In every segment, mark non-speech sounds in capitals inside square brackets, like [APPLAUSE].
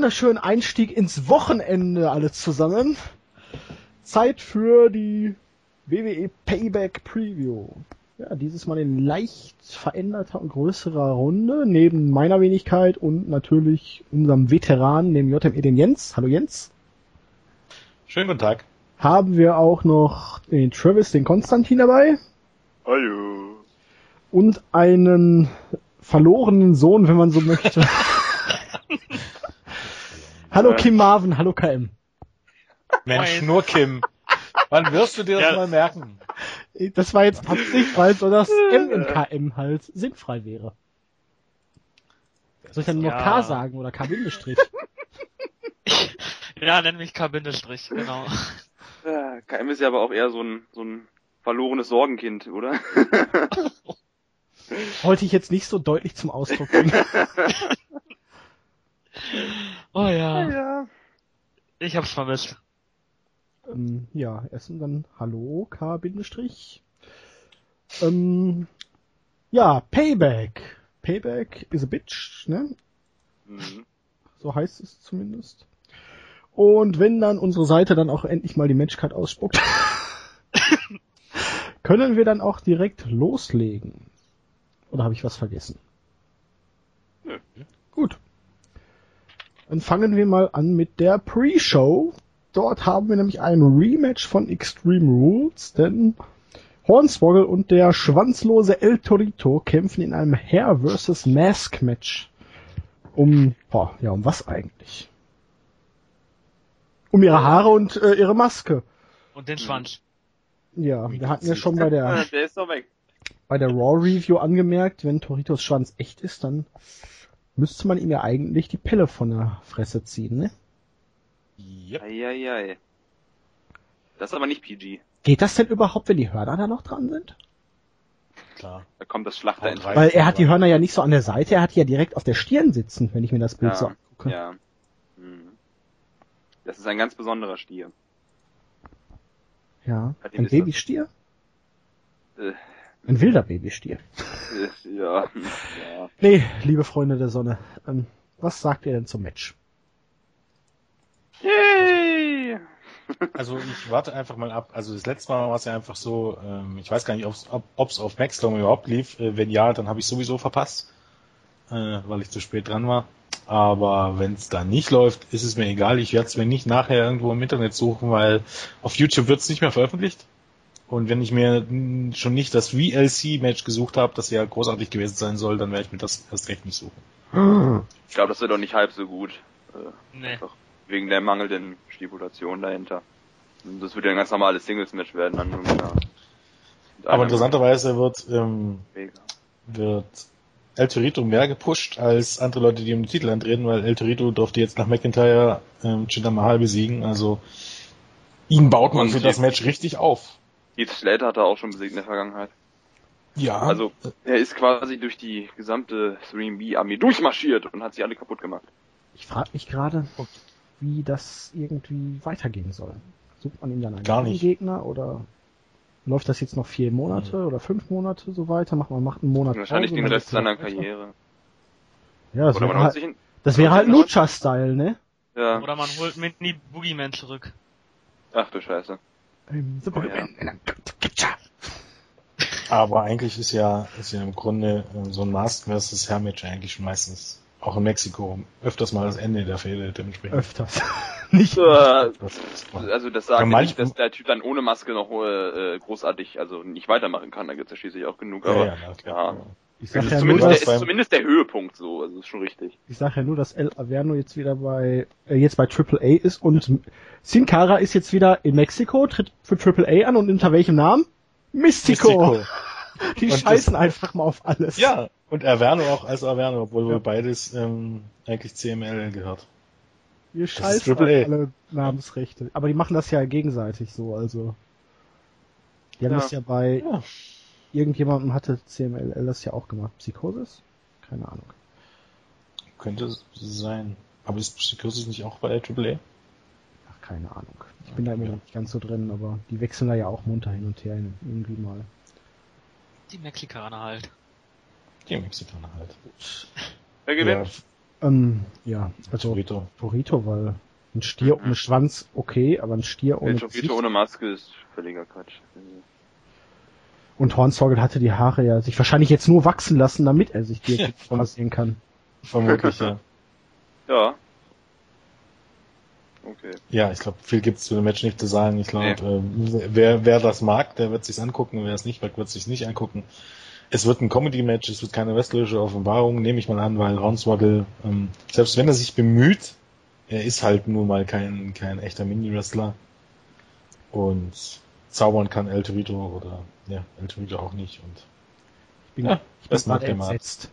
wunderschönen Einstieg ins Wochenende alle zusammen. Zeit für die WWE Payback Preview. Ja, dieses Mal in leicht veränderter und größerer Runde, neben meiner Wenigkeit und natürlich unserem Veteran, dem JME, den Jens. Hallo Jens. Schönen guten Tag. Haben wir auch noch den Travis, den Konstantin dabei. Hallo. Und einen verlorenen Sohn, wenn man so möchte. [LAUGHS] hallo Kim Marvin, hallo KM. Mensch, nur Kim. Wann wirst du dir das Ja. mal merken? Das war jetzt Absicht, weil so das M im KM halt sinnfrei wäre. Soll ich dann nur Ja. K sagen oder K Bindestrich? [LAUGHS] Ja, nenn mich K-Bindestrich, genau. Ja, KM ist ja aber auch eher so ein, so ein verlorenes Sorgenkind, oder? Wollte ich jetzt nicht so deutlich zum Ausdruck bringen. [LAUGHS] Oh ja, ja. ich hab's vermisst. ähm, ja, erstmal dann Hallo K Bindestrich. Ähm, ja, Payback. Payback is a bitch, ne? Mhm. So heißt es zumindest. Und wenn dann unsere Seite dann auch endlich mal die Matchcard ausspuckt, [LAUGHS] können wir dann auch direkt loslegen. Oder habe ich was vergessen? Nö. Gut. Dann fangen wir mal an mit der Pre-Show. Dort haben wir nämlich ein Rematch von Extreme Rules, denn Hornswoggle und der schwanzlose El Torito kämpfen in einem Hair vs. Mask Match. Um, boah, ja, um was eigentlich? Um ihre Haare und äh, ihre Maske. Und den Schwanz. Ja, wir hatten ja schon bei der, [LAUGHS] Der ist doch weg. bei der Raw Review angemerkt, wenn Toritos Schwanz echt ist, dann müsste man ihm ja eigentlich die Pille von der Fresse ziehen, ne? Yep. Eieiei. Das ist aber nicht PG. Geht das denn überhaupt, wenn die Hörner da noch dran sind? Klar. Da kommt das Schlachter rein. Weil er hat die Hörner ja nicht so an der Seite, er hat die ja direkt auf der Stirn sitzen, wenn ich mir das Bild so Ja, angucke. ja. Mhm. Das ist ein ganz besonderer Stier. Ja. Ein. Babystier? Äh, Ein wilder Babystier. [LAUGHS] ja, ja. Nee, liebe Freunde der Sonne, ähm, was sagt ihr denn zum Match? Yay! Also ich warte einfach mal ab. Also das letzte Mal war es ja einfach so, ähm, ich weiß gar nicht, ob's, ob es auf Maxdome überhaupt lief. Äh, wenn ja, dann habe ich sowieso verpasst, äh, weil ich zu spät dran war. Aber wenn es da nicht läuft, ist es mir egal. Ich werde es mir nicht nachher irgendwo im Internet suchen, weil auf YouTube wird es nicht mehr veröffentlicht. Und wenn ich mir schon nicht das VLC-Match gesucht habe, das ja großartig gewesen sein soll, dann werde ich mir das erst recht nicht suchen. Ich glaube, das wird doch nicht halb so gut. Äh, Nee. einfach wegen der mangelnden Stipulation dahinter. Und Das wird ja ein ganz normales Singles-Match werden. Dann nur mit einer, mit Aber interessanterweise wird ähm, Mega. wird El Torito mehr gepusht als andere Leute, die um den Titel antreten, weil El Torito durfte jetzt nach McIntyre ähm, Jinder Mahal besiegen. Also ihn baut man Und für das Match richtig auf. Heath Slater hat er auch schon besiegt in der Vergangenheit. Ja, Also, er ist quasi durch die gesamte 3B-Armee durchmarschiert und hat sie alle kaputt gemacht. Ich frage mich gerade, ob- wie das irgendwie weitergehen soll. Sucht man ihm dann einen Gar nicht. Gegner oder läuft das jetzt noch vier Monate oder fünf Monate so weiter? Macht man macht einen Monat Wahrscheinlich Pause, den Rest seiner? Karriere. Ja, das Oder man wäre halt, ihn. das wäre halt Lucha-Style, ne? Ja. Oder man holt Mini Boogeyman zurück. Ach du Scheiße. Ähm, super. Ja. aber eigentlich ist ja ist ja im Grunde ähm, so ein Mask vs. Match eigentlich meistens auch in Mexiko öfters mal das Ende der Fehde dementsprechend. Öfters. [LAUGHS] Nicht. Äh, Also das sagt Ja, ja, manch- nicht, dass der Typ dann ohne Maske noch äh, großartig, also nicht weitermachen kann. Da gibt's ja schließlich auch genug. ja, Aber ja, na klar. ja. Ich das sag ist, ja nur, zumindest, dass der, ist zumindest der Höhepunkt so. Also ist schon richtig. ich sag ja nur, dass El Averno jetzt wieder bei, äh, jetzt bei AAA ist und Sin Cara ist jetzt wieder in Mexiko, tritt für AAA an und unter welchem Namen? Mystico. Mystico. [LAUGHS] Die Und das- scheißen einfach mal auf alles. Ja, und Averno auch als Averno, obwohl wohl beides ähm, eigentlich CML gehört. Wir scheißen auf alle Namensrechte. Aber die machen das ja gegenseitig so, also. Die haben Ja. das ja bei Ja. Irgendjemandem hatte CMLL das ja auch gemacht. Psychosis? Keine Ahnung. Könnte sein. Aber ist Psychosis nicht auch bei der AAA? Ach, keine Ahnung. Ich bin da immer noch nicht ganz so drin, aber die wechseln da ja auch munter hin und her irgendwie mal. Die Mexikaner halt. Die Mexikaner halt. Wer Ja, gewinnt? Ähm, ja, also Torito. Torito, weil ein Stier ohne Schwanz okay, aber ein Stier ohne Der Torito ohne Maske ist völliger Quatsch. Und Hornswoggle hatte die Haare ja sich wahrscheinlich jetzt nur wachsen lassen, damit er sich die [LAUGHS] rasieren kann. Vermutlich, ja. Ja. Okay. Ja, ich glaube, viel gibt's zu dem Match nicht zu sagen. Ich glaube, äh, wer, wer das mag, der wird sich's angucken. Wer es nicht mag, wird sich's nicht angucken. Es wird ein Comedy-Match, es wird keine wrestlerische Offenbarung, nehme ich mal an, weil Hornswoggle, ähm, selbst wenn er sich bemüht, er ist halt nun mal kein, kein echter Mini-Wrestler. Und zaubern kann El Torito oder, ja, El Torito auch nicht. Und Ich bin, Ja, ich bin das mag gerade der entsetzt.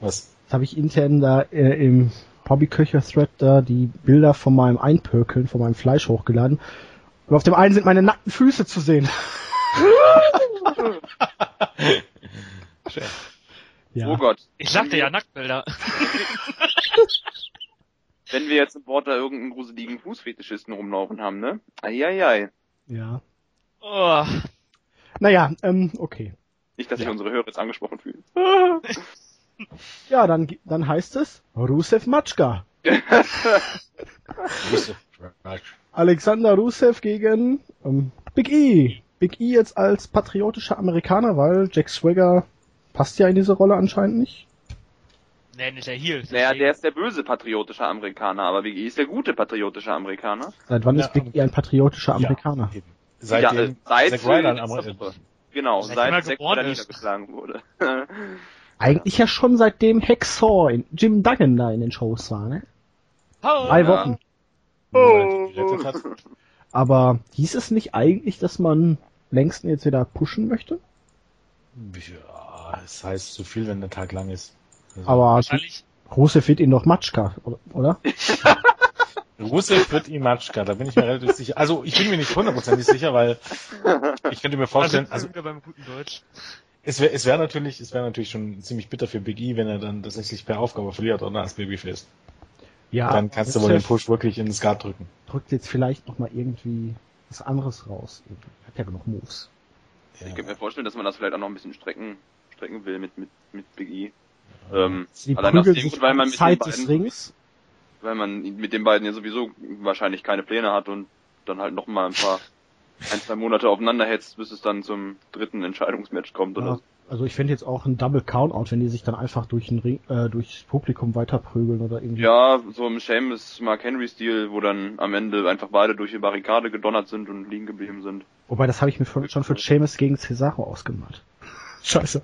was? Jetzt habe ich intern da äh, im Hobbyköcher-Thread da die Bilder von meinem Einpökeln, von meinem Fleisch hochgeladen. Und auf dem einen sind meine nackten Füße zu sehen. [LAUGHS] ja. Oh Gott. Ich sagte ja Nacktbilder. Wenn wir jetzt im Bord da irgendeinen gruseligen Fußfetischisten rumlaufen haben, ne? Eieiei. ja. Oh. Naja, ähm, okay. Nicht, dass sich Ja. unsere Hörer jetzt angesprochen fühlen. [LAUGHS] Ja, dann, dann heißt es [LAUGHS] Rusev Matschka. Alexander Rusev gegen ähm, Big E. Big E jetzt als patriotischer Amerikaner, weil Jack Swagger passt ja in diese Rolle anscheinend nicht. Nee, nicht der Heel. Naja, der ist der böse patriotische Amerikaner, aber WG ist der gute patriotische Amerikaner. Seit wann Ja, ist Big E ein patriotischer Amerikaner? Ja, eben. ja, Seitdem äh, seit Zack Ryder. Woche. Genau, Seitdem er seit Zack Ryder ist. niedergeschlagen wurde. [LAUGHS] Eigentlich ja schon seitdem Hacksaw in Jim Duggan da in den Shows war, ne? Oh. Drei Ja. Wochen. Hat. Aber hieß es nicht eigentlich, dass man Langston jetzt wieder pushen möchte? Ja, es heißt zu viel, wenn der Tag lang ist. Also, Aber Wahrscheinlich, Rusev wird ihn doch Matschka, oder? [LAUGHS] Rusev wird ihm Matschka, da bin ich mir relativ sicher. Also ich bin mir nicht hundertprozentig sicher, weil ich könnte mir vorstellen, also also beim guten Deutsch. es wäre es wär natürlich, es wäre natürlich schon ziemlich bitter für Big E, wenn er dann tatsächlich per Aufgabe verliert oder als Babyface. Ja. dann kannst du wohl den Push wirklich ins Skat drücken. drückt jetzt vielleicht noch mal irgendwie was anderes raus. Er hat ja genug Moves. Ja. Ich könnte mir vorstellen, dass man das vielleicht auch noch ein bisschen strecken, strecken will mit, mit, mit Big E. Ähm, allein aus dem Grund, weil man mit den Zeit des beiden, Rings. Weil man mit den beiden ja sowieso wahrscheinlich keine Pläne hat und dann halt noch mal ein paar, [LAUGHS] ein, zwei Monate aufeinander hetzt, bis es dann zum dritten Entscheidungsmatch kommt oder Ja, so. also ich finde jetzt auch ein Double Countout, wenn die sich dann einfach durch den Ring, äh, durchs Publikum weiterprügeln oder irgendwie. Ja, so im Seamus Mark Henry Stil, wo dann am Ende einfach beide durch die Barrikade gedonnert sind und liegen geblieben sind. Wobei das habe ich mir schon schon für Seamus gegen Cesaro ausgemalt. [LAUGHS] Scheiße.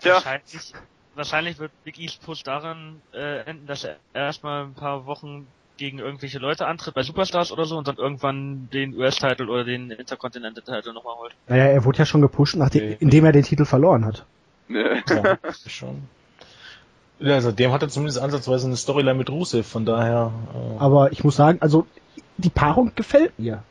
Tja, Wahrscheinlich, wahrscheinlich wird Big E's Push daran äh, enden, dass er erstmal ein paar Wochen gegen irgendwelche Leute antritt bei Superstars oder so und dann irgendwann den US-Title oder den Intercontinental-Title nochmal holt. Naja, er wurde ja schon gepusht, nachdem, Okay. indem er den Titel verloren hat. ne. Ja, schon. Ja, also dem hat er zumindest ansatzweise eine Storyline mit Rusev, von daher. Äh, Aber ich muss sagen, also die Paarung gefällt mir.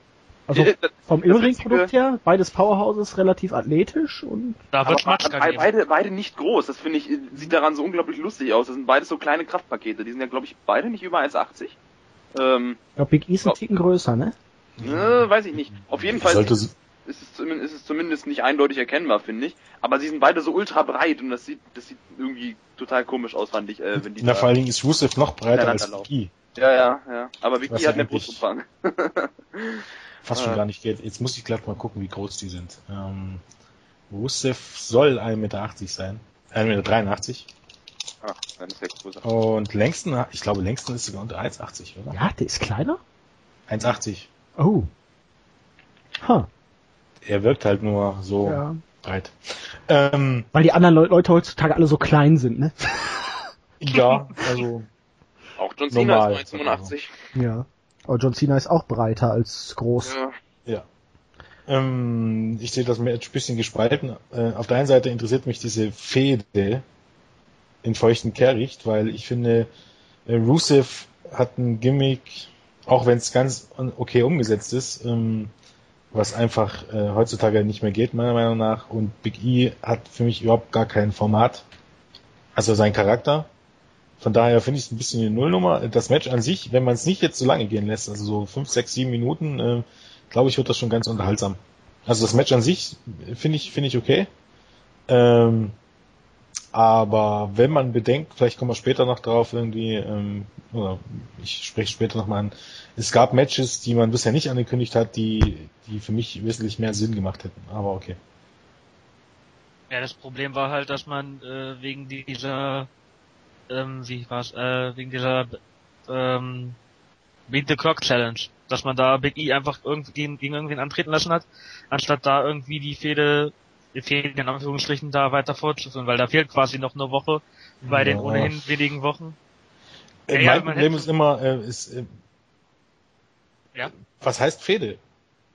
Also vom Innenring-Produkt her, beides Powerhouses relativ athletisch und Da wird Matschka be- geben. beide, beide nicht groß, das finde ich, sieht daran so unglaublich lustig aus. Das sind beides so kleine Kraftpakete, die sind ja glaube ich beide nicht über 1,80. Ähm, ich glaube Big E ist ein. Ticken größer, ne? ne, weiß ich nicht. Auf jeden Fall ist es, zumindest, ist es zumindest nicht eindeutig erkennbar, finde ich. Aber sie sind beide so ultra breit und das sieht, das sieht irgendwie total komisch aus, fand ich, äh, wenn die na, da- vor allen Dingen ist Rusev noch breiter als Big E. Ja, ja, ja. Aber Vicky hat eine Brustumfang. [LAUGHS] Fast schon gar nicht geht. Jetzt muss ich glatt mal gucken, wie groß die sind. Ähm, Rusev soll 1,80 Meter sein. 1,83 Meter. Ah, dann ist der größer. Und längsten, ich glaube, längsten ist sogar unter 1,80, oder? Ja, der ist kleiner? 1,80. Oh. Ha. Er wirkt halt nur so Ja. breit. Ähm, Weil die anderen Le Leute heutzutage alle so klein sind, ne? ja, [LAUGHS] also Auch John Cena ist 1,85. Ja. Aber John Cena ist auch breiter als groß. Ja. Ja. Ähm, ich sehe das Match ein bisschen gespalten. Äh, auf der einen Seite interessiert mich diese Fehde in feuchten Kehricht, weil ich finde, äh, Rusev hat ein Gimmick, auch wenn es ganz okay umgesetzt ist, ähm, was einfach äh, heutzutage nicht mehr geht, meiner Meinung nach. Und Big E hat für mich überhaupt gar kein Format. Also sein Charakter. Von daher finde ich es ein bisschen eine Nullnummer. Das Match an sich, wenn man es nicht jetzt so lange gehen lässt, also so fünf, sechs, sieben Minuten, äh, glaube ich, wird das schon ganz unterhaltsam. Also das Match an sich finde ich, finde ich okay. Ähm, Aber wenn man bedenkt, vielleicht kommen wir später noch drauf irgendwie, ähm, oder ich spreche später nochmal an, es gab Matches, die man bisher nicht angekündigt hat, die, die für mich wesentlich mehr Sinn gemacht hätten. Aber okay. Ja, das Problem war halt, dass man äh, wegen dieser, ähm, wie war's, äh, wegen dieser ähm, Beat the Clock Challenge, dass man da Big E einfach irgendwie gegen, gegen irgendwen antreten lassen hat, anstatt da irgendwie die Fehde fehlen in Anführungsstrichen da weiter fortzuführen, weil da fehlt quasi noch eine Woche bei den ohnehin wenigen Wochen. Äh, Ja, mein Problem ist immer, äh, ist, äh, Ja. was heißt Fehde?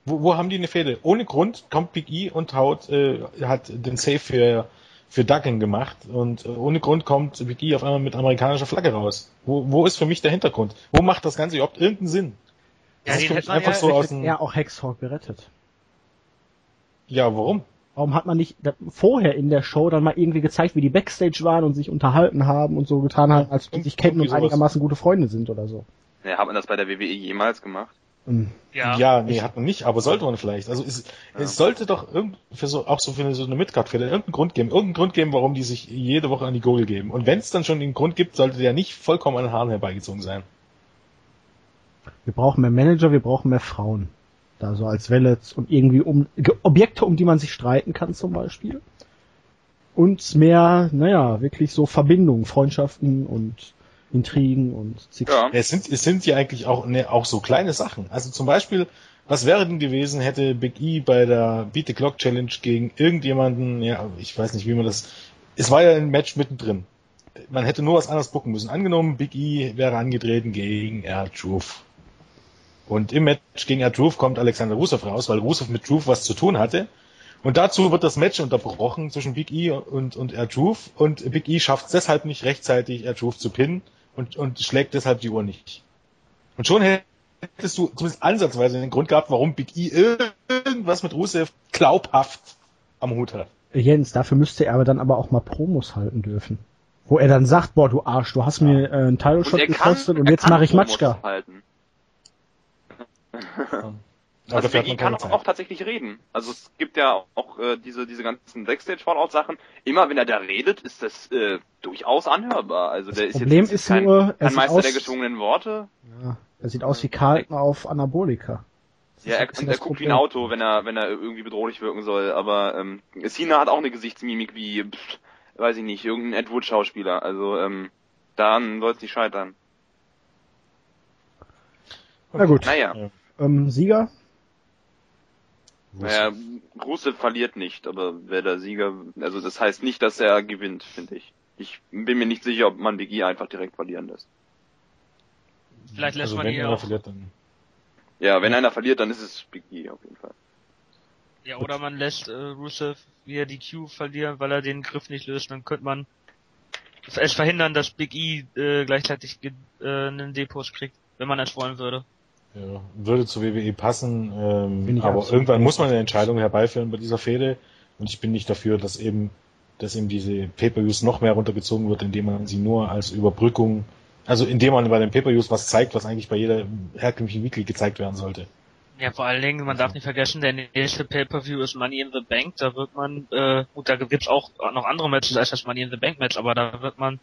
Wo, wo haben die eine Fehde? Ohne Grund kommt Big E und haut, äh, hat den Save für, für Duggan gemacht und äh, ohne Grund kommt E auf einmal mit amerikanischer Flagge raus. Wo, wo ist für mich der Hintergrund? Wo macht das Ganze überhaupt irgendeinen Sinn? Ja, Das ist den für hätte einfach ja, so aus dem, er auch Hexhawk gerettet. ja, warum? Warum hat man nicht vorher in der Show dann mal irgendwie gezeigt, wie die Backstage waren und sich unterhalten haben und so getan haben, als die sich kennen und einigermaßen gute Freunde sind oder so? Ja, hat man das bei der WWE jemals gemacht? Hm. ja, Ja, nee, hat man nicht, aber sollte man vielleicht. Also es, es sollte doch irgend, für so, auch so für eine, so eine Midcard-Fälle irgendeinen Grund geben, irgendeinen Grund geben, warum die sich jede Woche an die Gurgel geben. Und wenn es dann schon den Grund gibt, sollte der nicht vollkommen an den Haaren herbeigezogen sein. Wir brauchen mehr Manager, wir brauchen mehr Frauen. Da so als Welle und irgendwie um Objekte, um die man sich streiten kann zum Beispiel. Und mehr, naja, wirklich so Verbindungen, Freundschaften und Intrigen und Zig Ja. Es sind, es sind ja eigentlich auch, ne, auch so kleine Sachen. Also zum Beispiel, was wäre denn gewesen, hätte Big E bei der Beat the Clock Challenge gegen irgendjemanden, ja, ich weiß nicht, wie man das, es war ja ein Match mittendrin. Man hätte nur was anderes gucken müssen. Angenommen, Big E wäre angetreten gegen R-Truth. Und im Match gegen R-Truth kommt Alexander Rusev raus, weil Rusev mit Truth was zu tun hatte. Und dazu wird das Match unterbrochen zwischen Big E und, und R-Truth und Big E schafft es deshalb nicht rechtzeitig, R-Truth zu pinnen und, und schlägt deshalb die Uhr nicht. Und schon hättest du zumindest ansatzweise den Grund gehabt, warum Big E irgendwas mit Rusev glaubhaft am Hut hat. Jens, dafür müsste er aber dann aber auch mal Promos halten dürfen. Wo er dann sagt, boah, du Arsch, du hast mir äh, einen Title Shot kann- gekostet und jetzt mache ich Promos Matschka. Halten. [LAUGHS] Also Big E man kann auch, tatsächlich reden. Also es gibt ja auch äh, diese diese ganzen Backstage-Fallout-Sachen. Immer wenn er da redet, ist das äh, durchaus anhörbar. Also der ist Problem jetzt ist kein, nur, er kein Meister aus- der geschwungenen Worte. Ja, er sieht aus wie Carlton auf Anabolika. Das Ja, er, und er das guckt wie ein. Auto, wenn er wenn er irgendwie bedrohlich wirken soll. Aber ähm, Cena hat auch eine Gesichtsmimik wie, pff, weiß ich nicht, irgendein Ed Wood-Schauspieler. Also ähm, daran soll es nicht scheitern. Na gut, Naja, Ja. ähm, Sieger? Naja, Rusev verliert nicht, aber wer der Sieger, also das heißt nicht, dass er gewinnt, finde ich. Ich bin mir nicht sicher, ob man Big E einfach direkt verlieren lässt. vielleicht lässt also man wenn ihn einer auch, verliert, dann Ja, wenn einer verliert, dann ist es Big E auf jeden Fall. ja, oder man lässt äh, Rusev wieder die Q verlieren, weil er den Griff nicht löst, dann könnte man es verhindern, dass Big E äh, gleichzeitig äh, einen Depot kriegt, wenn man es wollen würde. Ja, würde zu WWE passen, ähm, aber irgendwann muss man eine Entscheidung herbeiführen bei dieser Fehde. Und ich bin nicht dafür, dass eben dass eben diese Pay-Per-Views noch mehr runtergezogen wird, indem man sie nur als Überbrückung, also indem man bei den Pay-Per-Views was zeigt, was eigentlich bei jeder herkömmlichen Weekly gezeigt werden sollte. Ja, vor allen Dingen, man darf nicht vergessen, der nächste Pay-Per-View ist Money in the Bank, da wird man, äh, gut, da gibt's auch noch andere Matches als das Money in the Bank Match, aber da wird man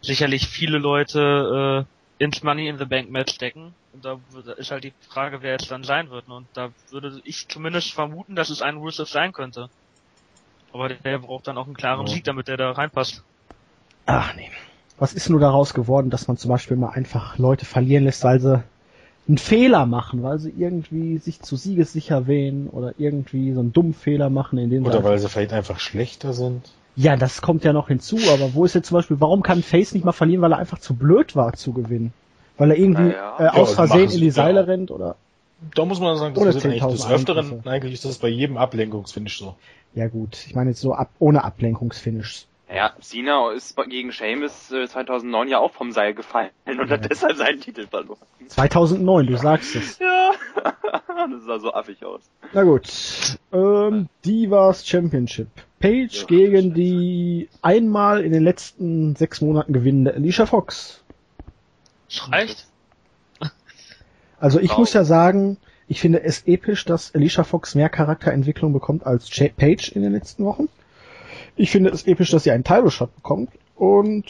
sicherlich viele Leute äh, ins Money in the Bank Match stecken. Und da ist halt die Frage, wer es dann sein wird. Und da würde ich zumindest vermuten, dass es ein Rusev sein könnte. Aber der braucht dann auch einen klaren. Sieg, damit der da reinpasst. Ach nee. Was ist nur daraus geworden, dass man zum Beispiel mal einfach Leute verlieren lässt, weil sie einen Fehler machen, weil sie irgendwie sich zu siegessicher wähnen oder irgendwie so einen dummen Fehler machen, in dem sie Oder weil sie vielleicht einfach schlechter sind. Ja, das kommt ja noch hinzu, aber wo ist jetzt zum Beispiel, warum kann Face nicht mal verlieren, weil er einfach zu blöd war zu gewinnen? Weil er irgendwie äh, Ja, aus machen Versehen sie, in die ja. Seile rennt oder? Da muss man sagen, das Oder ist eigentlich 10.000 des Öfteren, Eingriffe. eigentlich ist das bei jedem Ablenkungsfinish so. Ja gut, ich meine jetzt so ab, ohne Ablenkungsfinish. Ja, Cena ist gegen Sheamus äh, 2009 ja auch vom Seil gefallen und Ja. hat deshalb seinen Titel verloren. 2009, du sagst es. Ja, [LAUGHS] das sah so affig aus. Na gut, ähm, Divas Championship. Page gegen die einmal in den letzten sechs Monaten gewinnende Alicia Fox. Reicht. [LAUGHS] Also ich Wow. muss ja sagen, ich finde es episch, dass Alicia Fox mehr Charakterentwicklung bekommt als Paige in den letzten Wochen. Ich finde es episch, dass sie einen Title-Shot bekommt und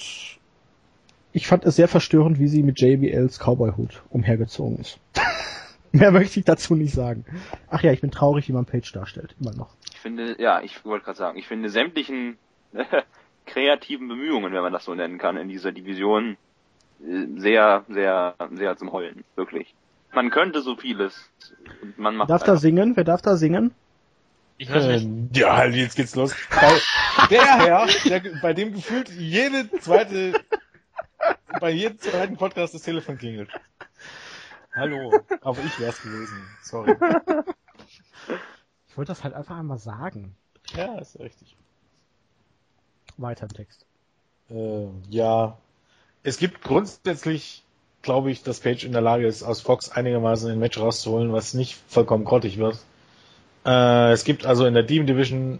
ich fand es sehr verstörend, wie sie mit JBLs Cowboy-Hut umhergezogen ist. [LAUGHS] [LAUGHS] Mehr möchte ich dazu nicht sagen. Ach ja, ich bin traurig, wie man Page darstellt. Immer noch. Ich finde, ja, ich wollte gerade sagen, ich finde sämtlichen [LAUGHS] kreativen Bemühungen, wenn man das so nennen kann, in dieser Division äh, sehr, sehr, sehr zum Heulen. Wirklich. Man könnte so vieles. Und man macht Darf da einfach- singen? Wer darf da singen? Ich weiß nicht. Ähm, ja, halt, jetzt geht's los. Bei, [LAUGHS] der Herr, der, bei dem gefühlt jede zweite, bei jedem zweiten Podcast das Telefon klingelt. Hallo, aber ich wär's gewesen. Sorry. Ich wollte das halt einfach einmal sagen. Ja, ist richtig. Weiter im Text. Äh, ja, es gibt grundsätzlich, glaube ich, dass Page in der Lage ist, aus Fox einigermaßen ein Match rauszuholen, was nicht vollkommen grottig wird. Äh, es gibt also in der Demon Division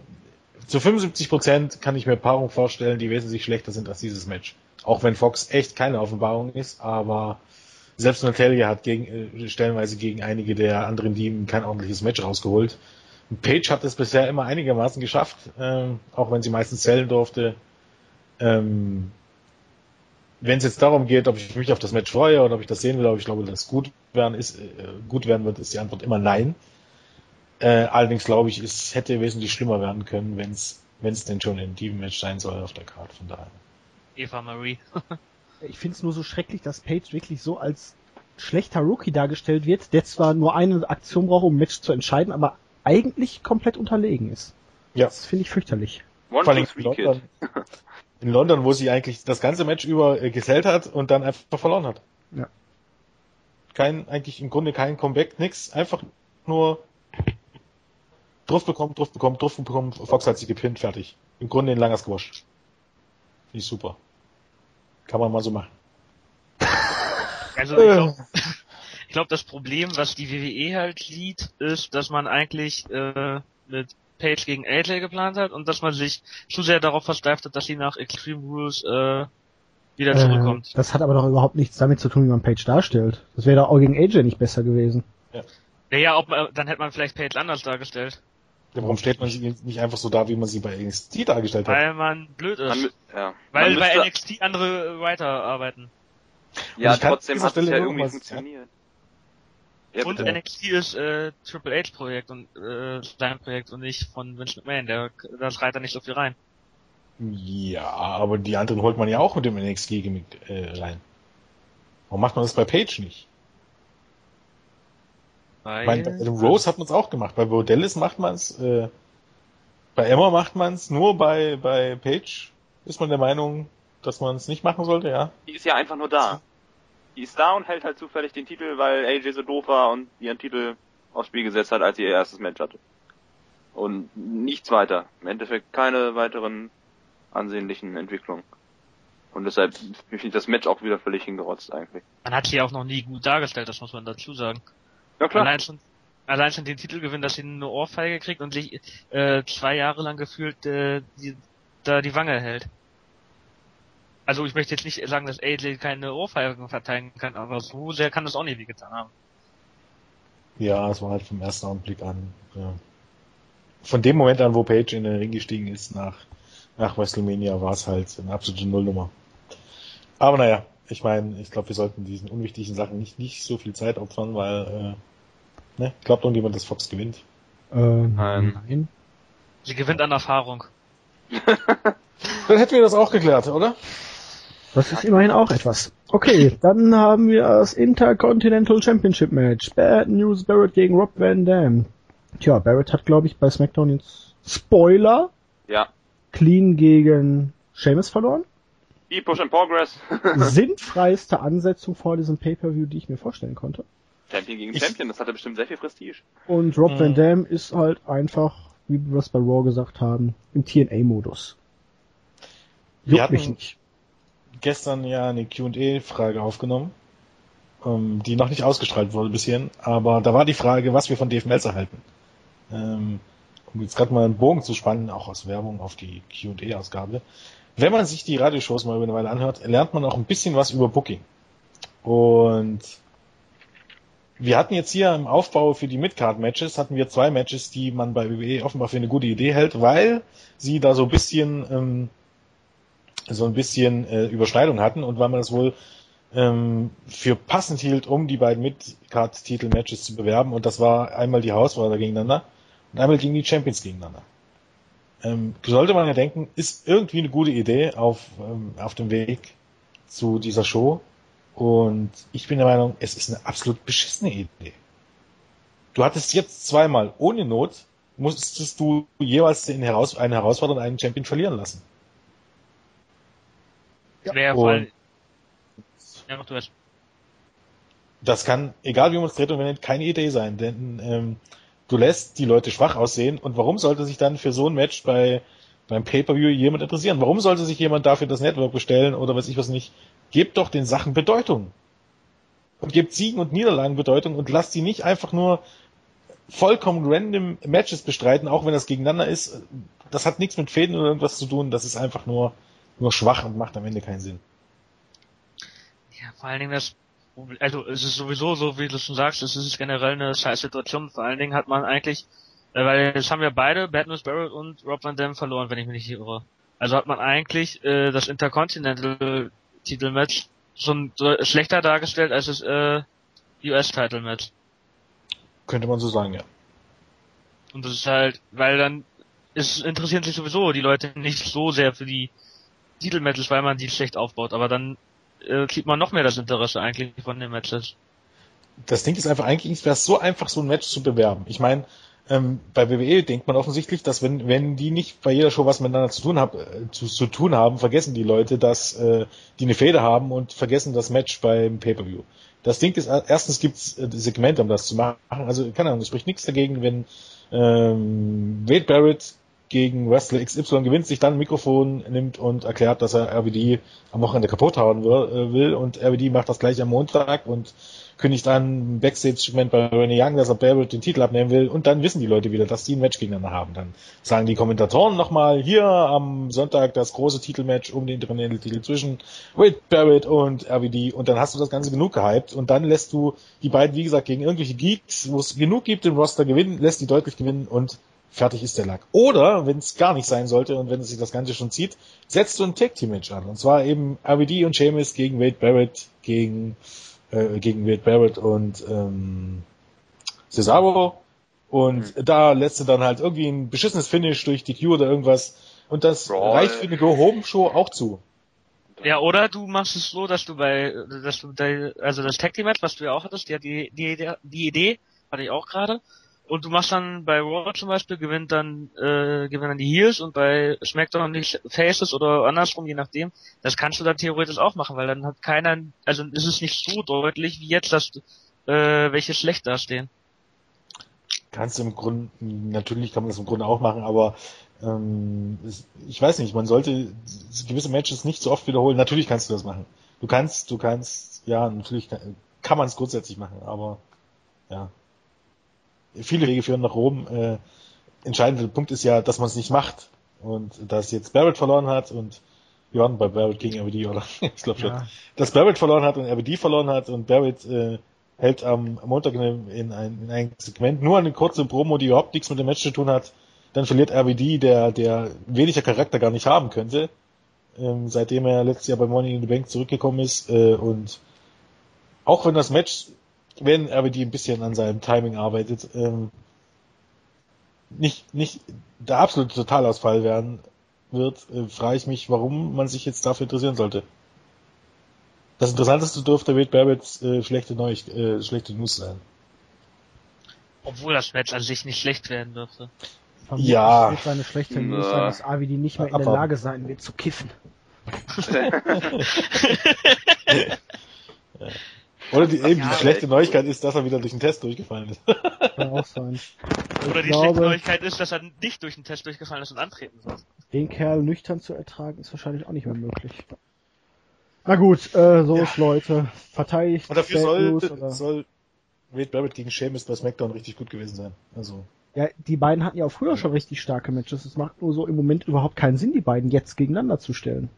zu 75% kann ich mir Paarungen vorstellen, die wesentlich schlechter sind als dieses Match. Auch wenn Fox echt keine Offenbarung ist, aber selbst Natalia hat gegen, äh, stellenweise gegen einige der anderen Demon kein ordentliches Match rausgeholt. Page hat es bisher immer einigermaßen geschafft, ähm, auch wenn sie meistens zählen durfte. Ähm, wenn es jetzt darum geht, ob ich mich auf das Match freue oder ob ich das sehen will, ob ich glaube, dass es gut werden ist, äh, gut werden wird, ist die Antwort immer nein. Äh, allerdings glaube ich, es hätte wesentlich schlimmer werden können, wenn es wenn es denn schon ein Team-Match sein soll auf der Karte. Von daher. Eva Marie. [LAUGHS] Ich finde es nur so schrecklich, dass Page wirklich so als schlechter Rookie dargestellt wird, der zwar nur eine Aktion braucht, um ein Match zu entscheiden, aber eigentlich komplett unterlegen ist. Ja. Das finde ich fürchterlich. One, Vor allem two, in three, kid. London, in London, wo sie eigentlich das ganze Match über äh, gesellt hat und dann einfach verloren hat. Ja. Kein, eigentlich im Grunde kein Comeback, nix, einfach nur drauf bekommen, drauf bekommen, drauf bekommen, Fox hat sie gepinnt, fertig. Im Grunde ein langer Squash. Finde ich super. Kann man mal so machen. [LAUGHS] Also ich glaube, [LAUGHS] glaub, das Problem, was die WWE halt sieht, ist, dass man eigentlich äh, mit Page gegen AJ geplant hat und dass man sich zu sehr darauf versteift hat, dass sie nach Extreme Rules äh, wieder zurückkommt. Äh, das hat aber doch überhaupt nichts damit zu tun, wie man Page darstellt. Das wäre doch auch gegen AJ nicht besser gewesen. Naja, ob man, dann hätte man vielleicht Page anders dargestellt, Warum stellt man sie nicht einfach so dar, wie man sie bei NXT dargestellt hat? weil man blöd ist. Man, ja. weil man bei NXT andere Writer arbeiten. ja, Und ich kann trotzdem hat es ja irgendwie funktioniert. Ja, und bitte. NXT ist äh, Triple H Projekt und äh, sein Projekt und nicht von Vince McMahon. Der da schreit da nicht so viel rein. Ja, aber die anderen holt man ja auch mit dem NXT-Gimmick äh, rein. Warum macht man das bei Page nicht? Weil, Ich meine, bei Adam Rose hat man es auch gemacht. Bei Bordellis macht man es. Äh, bei Emma macht man es. Nur bei bei Page ist man der Meinung, dass man es nicht machen sollte. Ja. Die ist ja einfach nur da. Die ist da und hält halt zufällig den Titel, weil AJ so doof war und ihren Titel aufs Spiel gesetzt hat, als sie ihr erstes Match hatte. Und nichts weiter. Im Endeffekt keine weiteren ansehnlichen Entwicklungen. Und deshalb finde ich das Match auch wieder völlig hingerotzt eigentlich. man hat sie auch noch nie gut dargestellt, das muss man dazu sagen. Ja klar. Allein schon, allein schon den Titelgewinn, dass sie eine Ohrfeige kriegt und sich äh, zwei Jahre lang gefühlt äh, die, da die Wange hält. Also ich möchte jetzt nicht sagen, dass AJ keine Ohrfeigen verteilen kann, aber so sehr kann das auch nicht wie getan haben. Ja, es war halt vom ersten Augenblick an. Ja. Von dem Moment an, wo Page in den Ring gestiegen ist nach nach WrestleMania, war es halt eine absolute Nullnummer. Aber naja, ich meine, ich glaube, wir sollten diesen unwichtigen Sachen nicht nicht so viel Zeit opfern, weil äh, ne, glaubt irgendjemand, dass Fox gewinnt? Äh, Nein. nein. Sie gewinnt an Erfahrung. [LAUGHS] Dann hätten wir das auch geklärt, oder? Das ist immerhin auch etwas. Okay, dann haben wir das Intercontinental Championship Match. Bad News Barrett gegen Rob Van Dam. Tja, Barrett hat, glaube ich, bei SmackDown jetzt Spoiler Ja. clean gegen Sheamus verloren. Die Push and Progress. [LAUGHS] Sinnfreiste Ansetzung vor diesem Pay-Per-View, die ich mir vorstellen konnte. Champion gegen Ich- Champion, das hatte bestimmt sehr viel Prestige. Und Rob Mhm. Van Dam ist halt einfach, wie wir es bei Raw gesagt haben, im TNA-Modus. Wir Juckt mich hatten- nicht. gestern ja eine Q&A-Frage aufgenommen, ähm, die noch nicht ausgestrahlt wurde bis hierhin, aber da war die Frage, was wir von Dave Meltzer halten. Ähm, um jetzt gerade mal einen Bogen zu spannen, auch aus Werbung auf die Q&A-Ausgabe. Wenn man sich die Radioshows mal über eine Weile anhört, lernt man auch ein bisschen was über Booking. Und wir hatten jetzt hier im Aufbau für die Midcard-Matches, hatten wir zwei Matches, die man bei WWE offenbar für eine gute Idee hält, weil sie da so ein bisschen, ähm, so ein bisschen äh, Überschneidung hatten und weil man das wohl ähm, für passend hielt, um die beiden Midcard-Titel-Matches zu bewerben. Und das war einmal die Herausforderer gegeneinander und einmal gegen die Champions gegeneinander. Ähm, sollte man ja denken, ist irgendwie eine gute Idee auf, ähm, auf dem Weg zu dieser Show. Und ich bin der Meinung, es ist eine absolut beschissene Idee. Du hattest jetzt zweimal ohne Not, musstest du jeweils den Heraus einen Herausforderer und einen Champion verlieren lassen. Ja. Und ja, mach du es. Das kann, egal wie man es dreht und wendet, keine Idee sein, denn ähm, du lässt die Leute schwach aussehen und warum sollte sich dann für so ein Match bei beim Pay-Per-View jemand interessieren? Warum sollte sich jemand dafür das Network bestellen oder weiß ich was nicht? Gebt doch den Sachen Bedeutung. Und gebt Siegen und Niederlagen Bedeutung und lasst sie nicht einfach nur vollkommen random Matches bestreiten, auch wenn das gegeneinander ist. Das hat nichts mit Fäden oder irgendwas zu tun. Das ist einfach nur, nur schwach und macht am Ende keinen Sinn. Ja, vor allen Dingen das, also es ist sowieso so, wie du schon sagst, es ist generell eine scheiß Situation. Vor allen Dingen hat man eigentlich, äh, weil jetzt haben wir beide, Bad News Barrett und Rob Van Dam verloren, wenn ich mich nicht irre. Also hat man eigentlich äh, das Intercontinental Titelmatch schon schlechter dargestellt als das äh, US-Title-Match. Könnte man so sagen, ja. Und das ist halt, weil dann es interessieren sich sowieso die Leute nicht so sehr für die Titelmatches, weil man die schlecht aufbaut, aber dann äh, kriegt man noch mehr das Interesse eigentlich von den Matches. Das Ding ist einfach, eigentlich wäre es so einfach, so ein Match zu bewerben. Ich meine, ähm, bei WWE denkt man offensichtlich, dass wenn, wenn die nicht bei jeder Show was miteinander zu tun, hab, äh, zu, zu tun haben, vergessen die Leute, dass äh, die eine Fehde haben und vergessen das Match beim Pay-Per-View. Das Ding ist, erstens gibt's äh, Segmente, um das zu machen. Also, keine Ahnung, es spricht nichts dagegen, wenn ähm, Wade Barrett gegen Wrestler XY gewinnt, sich dann ein Mikrofon nimmt und erklärt, dass er RVD am Wochenende kaputt hauen will, will und RVD macht das gleich am Montag und kündigt an, Backstage-Segment bei Renee Young, dass er Barrett den Titel abnehmen will und dann wissen die Leute wieder, dass die ein Match gegeneinander haben. Dann sagen die Kommentatoren nochmal, hier am Sonntag das große Titelmatch um den Titel zwischen Wade Barrett und RVD und dann hast du das Ganze genug gehypt und dann lässt du die beiden, wie gesagt, gegen irgendwelche Geeks, wo es genug gibt im Roster gewinnen, lässt die deutlich gewinnen und fertig ist der Lack. Oder, wenn es gar nicht sein sollte und wenn es sich das Ganze schon zieht, setzt du ein Tag-Team-Match an. Und zwar eben RVD und Sheamus gegen Wade Barrett, gegen äh, gegen Wade Barrett und ähm, Cesaro. Und mhm. da lässt du dann halt irgendwie ein beschissenes Finish durch die Q oder irgendwas. Und das Brawl. reicht für eine Go-Home-Show auch zu. Ja, oder du machst es so, dass du bei, dass du bei, also das Tag Team Match, was du ja auch hattest, ja die, die, die Idee hatte ich auch gerade, und du machst dann bei Raw zum Beispiel, gewinnt dann, äh, gewinnen dann die Heels und bei SmackDown die Faces oder andersrum, je nachdem. Das kannst du dann theoretisch auch machen, weil dann hat keiner, also ist es nicht so deutlich wie jetzt, dass äh, welche schlecht dastehen. Kannst du im Grunde, natürlich kann man das im Grunde auch machen, aber ähm, ich weiß nicht, man sollte gewisse Matches nicht so oft wiederholen. Natürlich kannst du das machen. Du kannst, du kannst, ja, natürlich kann, kann man es grundsätzlich machen, aber ja, viele Wege führen nach Rom. Äh, entscheidender Punkt ist ja, dass man es nicht macht. Und dass jetzt Barrett verloren hat und wir waren bei Barrett gegen RBD, oder? [LAUGHS] ich glaube schon. Ja. Dass Barrett verloren hat und RBD verloren hat und Barrett äh, hält am Montag in, in, ein, in ein Segment nur eine kurze Promo, die überhaupt nichts mit dem Match zu tun hat. Dann verliert RBD, der, der weniger Charakter gar nicht haben könnte, ähm, seitdem er letztes Jahr bei Money in the Bank zurückgekommen ist. Äh, und auch wenn das Match wenn RBD ein bisschen an seinem Timing arbeitet, ähm, nicht, nicht der absolute Totalausfall werden wird, äh, frage ich mich, warum man sich jetzt dafür interessieren sollte. Das Interessanteste dürfte Wade Barretts äh, schlechte, Neu äh, schlechte News sein. Obwohl das Match an sich nicht schlecht werden dürfte. Vermutlich ja. wird seine schlechte News sein, dass AVD nicht mehr in der Lage sein wird zu kiffen. [LAUGHS] [LAUGHS] ja. Oder die, eben, die schlechte Neuigkeit ist, dass er wieder durch den Test durchgefallen ist. [LAUGHS] Kann auch sein. Ich Oder die glaube, schlechte Neuigkeit ist, dass er nicht durch den Test durchgefallen ist und antreten soll. Den Kerl nüchtern zu ertragen, ist wahrscheinlich auch nicht mehr möglich. Na gut, äh, so ja. ist Leute. Verteidigt. Und dafür soll, soll Wade Barrett gegen Sheamus bei SmackDown richtig gut gewesen sein. Also. Ja, die beiden hatten ja auch früher schon richtig starke Matches. Es macht nur so im Moment überhaupt keinen Sinn, die beiden jetzt gegeneinander zu stellen.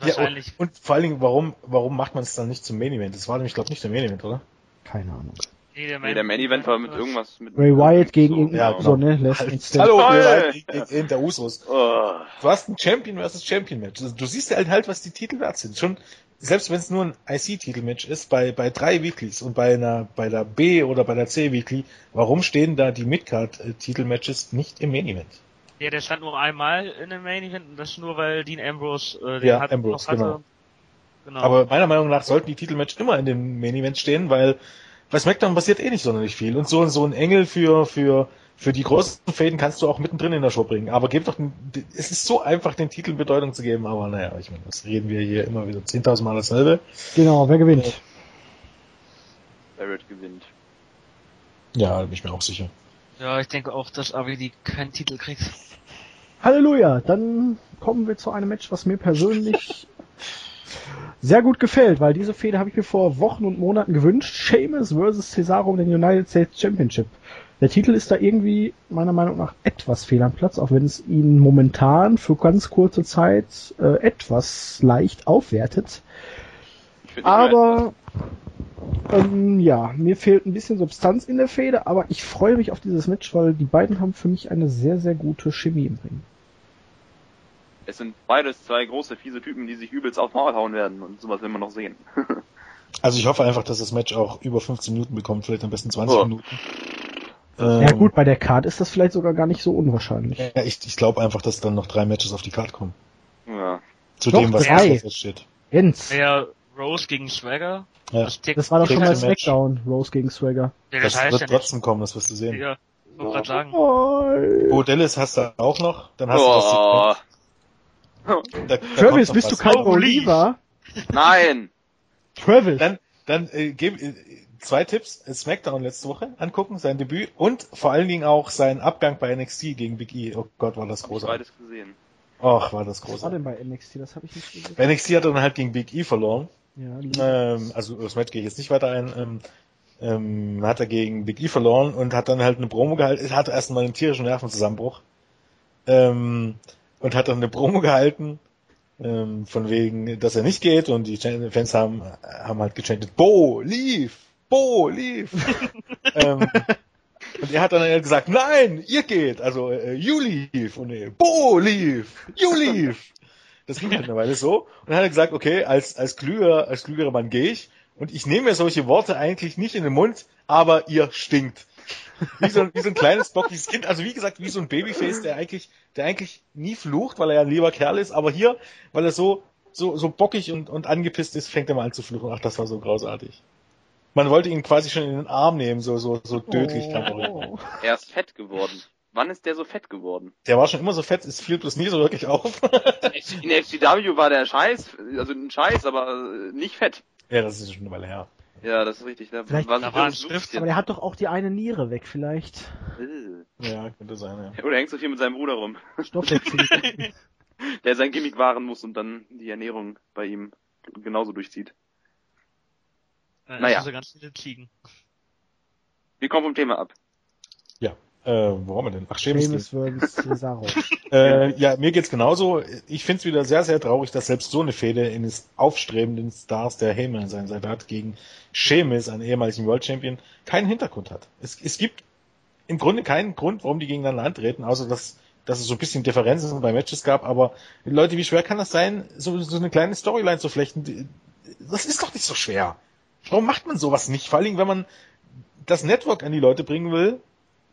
Wahrscheinlich. Ja, und, und, vor allen Dingen, warum, warum macht man es dann nicht zum Main Event? Das war nämlich, glaube ich, nicht der Main Event, oder? Keine Ahnung. Nee, der Nee, der Main Event war mit irgendwas mit Ray Wyatt gegen so, irgendein, ja, so, genau. ne, Last Halt. Hallo! Ray Wyatt gegen, der Usos. Oh. Du hast ein Champion versus Champion Match. Also, Du siehst halt halt, was die Titel wert sind. Schon, selbst wenn es nur ein IC-Titelmatch ist, bei, bei drei Weeklies und bei einer, bei der B oder bei der C Weekly, warum stehen da die Midcard-Titelmatches nicht im Main Event? Ja, der stand nur einmal in dem Main Event und das nur, weil Dean Ambrose äh, den Ja, hat, Ambrose, noch hatte. genau. genau. Aber meiner Meinung nach sollten die Titelmatch immer in den Main Event stehen, weil bei SmackDown passiert eh nicht sonderlich viel. Und so, so ein Engel für, für, für die großen Fäden kannst du auch mittendrin in der Show bringen. Aber gib doch, den, es ist so einfach, den Titeln Bedeutung zu geben, aber naja, ich meine, das reden wir hier immer wieder 10.000 Mal dasselbe. Genau, wer gewinnt? Barrett gewinnt. Ja, da bin ich mir auch sicher. Ja, ich denke auch, dass AWD keinen Titel kriegt. Halleluja, dann kommen wir zu einem Match, was mir persönlich [LAUGHS] sehr gut gefällt, weil diese Fehde habe ich mir vor Wochen und Monaten gewünscht. Sheamus vs. Cesaro um den United States Championship. Der Titel ist da irgendwie meiner Meinung nach etwas fehl am Platz, auch wenn es ihn momentan für ganz kurze Zeit äh, etwas leicht aufwertet. Aber ähm, ja, mir fehlt ein bisschen Substanz in der Fehde, aber ich freue mich auf dieses Match, weil die beiden haben für mich eine sehr, sehr gute Chemie im Ring. Es sind beides zwei große, fiese Typen, die sich übelst aufs Maul hauen werden und sowas will man noch sehen. [LAUGHS] Also ich hoffe einfach, dass das Match auch über 15 Minuten bekommt, vielleicht am besten 20 Oh. Minuten. Ja Ähm, gut, bei der Card ist das vielleicht sogar gar nicht so unwahrscheinlich. Ja, ich, ich glaube einfach, dass dann noch drei Matches auf die Karte kommen. ja. Zu Doch, dem, was drei. jetzt steht. Jens, Ja, Rose gegen Swagger. Ja. Das, Tick- das war doch schon mal. Smackdown, Rose gegen Swagger. ja, das, Das heißt wird ja nicht. trotzdem kommen, das wirst du sehen. Ja, ich wollte gerade sagen. Oh. Bo Dallas hast du auch noch, dann hast Oh, du das. [LAUGHS] Da, da Travis, bist du kein Oh, Oliver? nein! Travis. Dann, dann äh, geb, äh, zwei Tipps. Smackdown letzte Woche angucken, sein Debüt und vor allen Dingen auch sein Abgang bei NXT gegen Big E. Oh Gott, war das Hab ich großartig. beides gesehen. Och, war das Was war großartig. denn bei NXT? Das habe ich nicht gesehen. Bei NXT hat er dann halt gegen Big E verloren. Ja, Ähm, also das Match gehe ich jetzt nicht weiter ein. Ähm, ähm, hat er gegen Big E verloren und hat dann halt eine Promo gehalten. Er hatte erstmal einen tierischen Nervenzusammenbruch. Ähm, und hat dann eine Promo gehalten, ähm, von wegen, dass er nicht geht und die Fans haben, haben halt gechantet, Bo, leave! Bo, leave! [LAUGHS] ähm, und er hat dann halt gesagt, nein, ihr geht, also äh, you leave und äh, Bo, leave! You leave! Das ging halt eine Weile so. Und dann hat er gesagt, okay, als, als klüger, als klügerer Mann gehe ich. Und ich nehme mir solche Worte eigentlich nicht in den Mund, aber ihr stinkt. Wie so, ein- wie so ein kleines bockiges Kind. Also wie gesagt, wie so ein Babyface, der eigentlich, der eigentlich nie flucht, weil er ja ein lieber Kerl ist. Aber hier, weil er so, so, so bockig und, und angepisst ist, fängt er mal an zu fluchen. Ach, das war so großartig. Man wollte ihn quasi schon in den Arm nehmen, so, so, so tödlich oh. Er ist fett geworden. Wann ist der so fett geworden? Der war schon immer so fett, es fiel bloß nie so wirklich auf. [LAUGHS] In FCW war der Scheiß, also ein Scheiß, aber äh, nicht fett. ja, das ist schon eine Weile her. Ja, das ist richtig. Da Vielleicht- war da so war ein Stift, Aber der hat doch auch die eine Niere weg, vielleicht. Äh. Ja, könnte sein, ja. Oder hängt so viel mit seinem Bruder rum, Stoffwechsel. [LAUGHS] der sein Gimmick wahren muss und dann die Ernährung bei ihm genauso durchzieht. Äh, Naja. Also ganz viele Ziegen. Wir kommen vom Thema ab. Äh, wo haben wir denn? Ach, vs. Cesaro. [LAUGHS] Äh, ja, mir geht's genauso. Ich find's wieder sehr, sehr traurig, dass selbst so eine Fehde eines aufstrebenden Stars, der Heyman an seiner Seite hat, gegen Sheamus, einen ehemaligen World Champion, keinen Hintergrund hat. Es, es gibt im Grunde keinen Grund, warum die gegeneinander antreten, außer dass, dass es so ein bisschen Differenzen bei Matches gab, aber Leute, wie schwer kann das sein, so, so eine kleine Storyline zu flechten? Das ist doch nicht so schwer. Warum macht man sowas nicht? Vor allen Dingen, wenn man das Network an die Leute bringen will,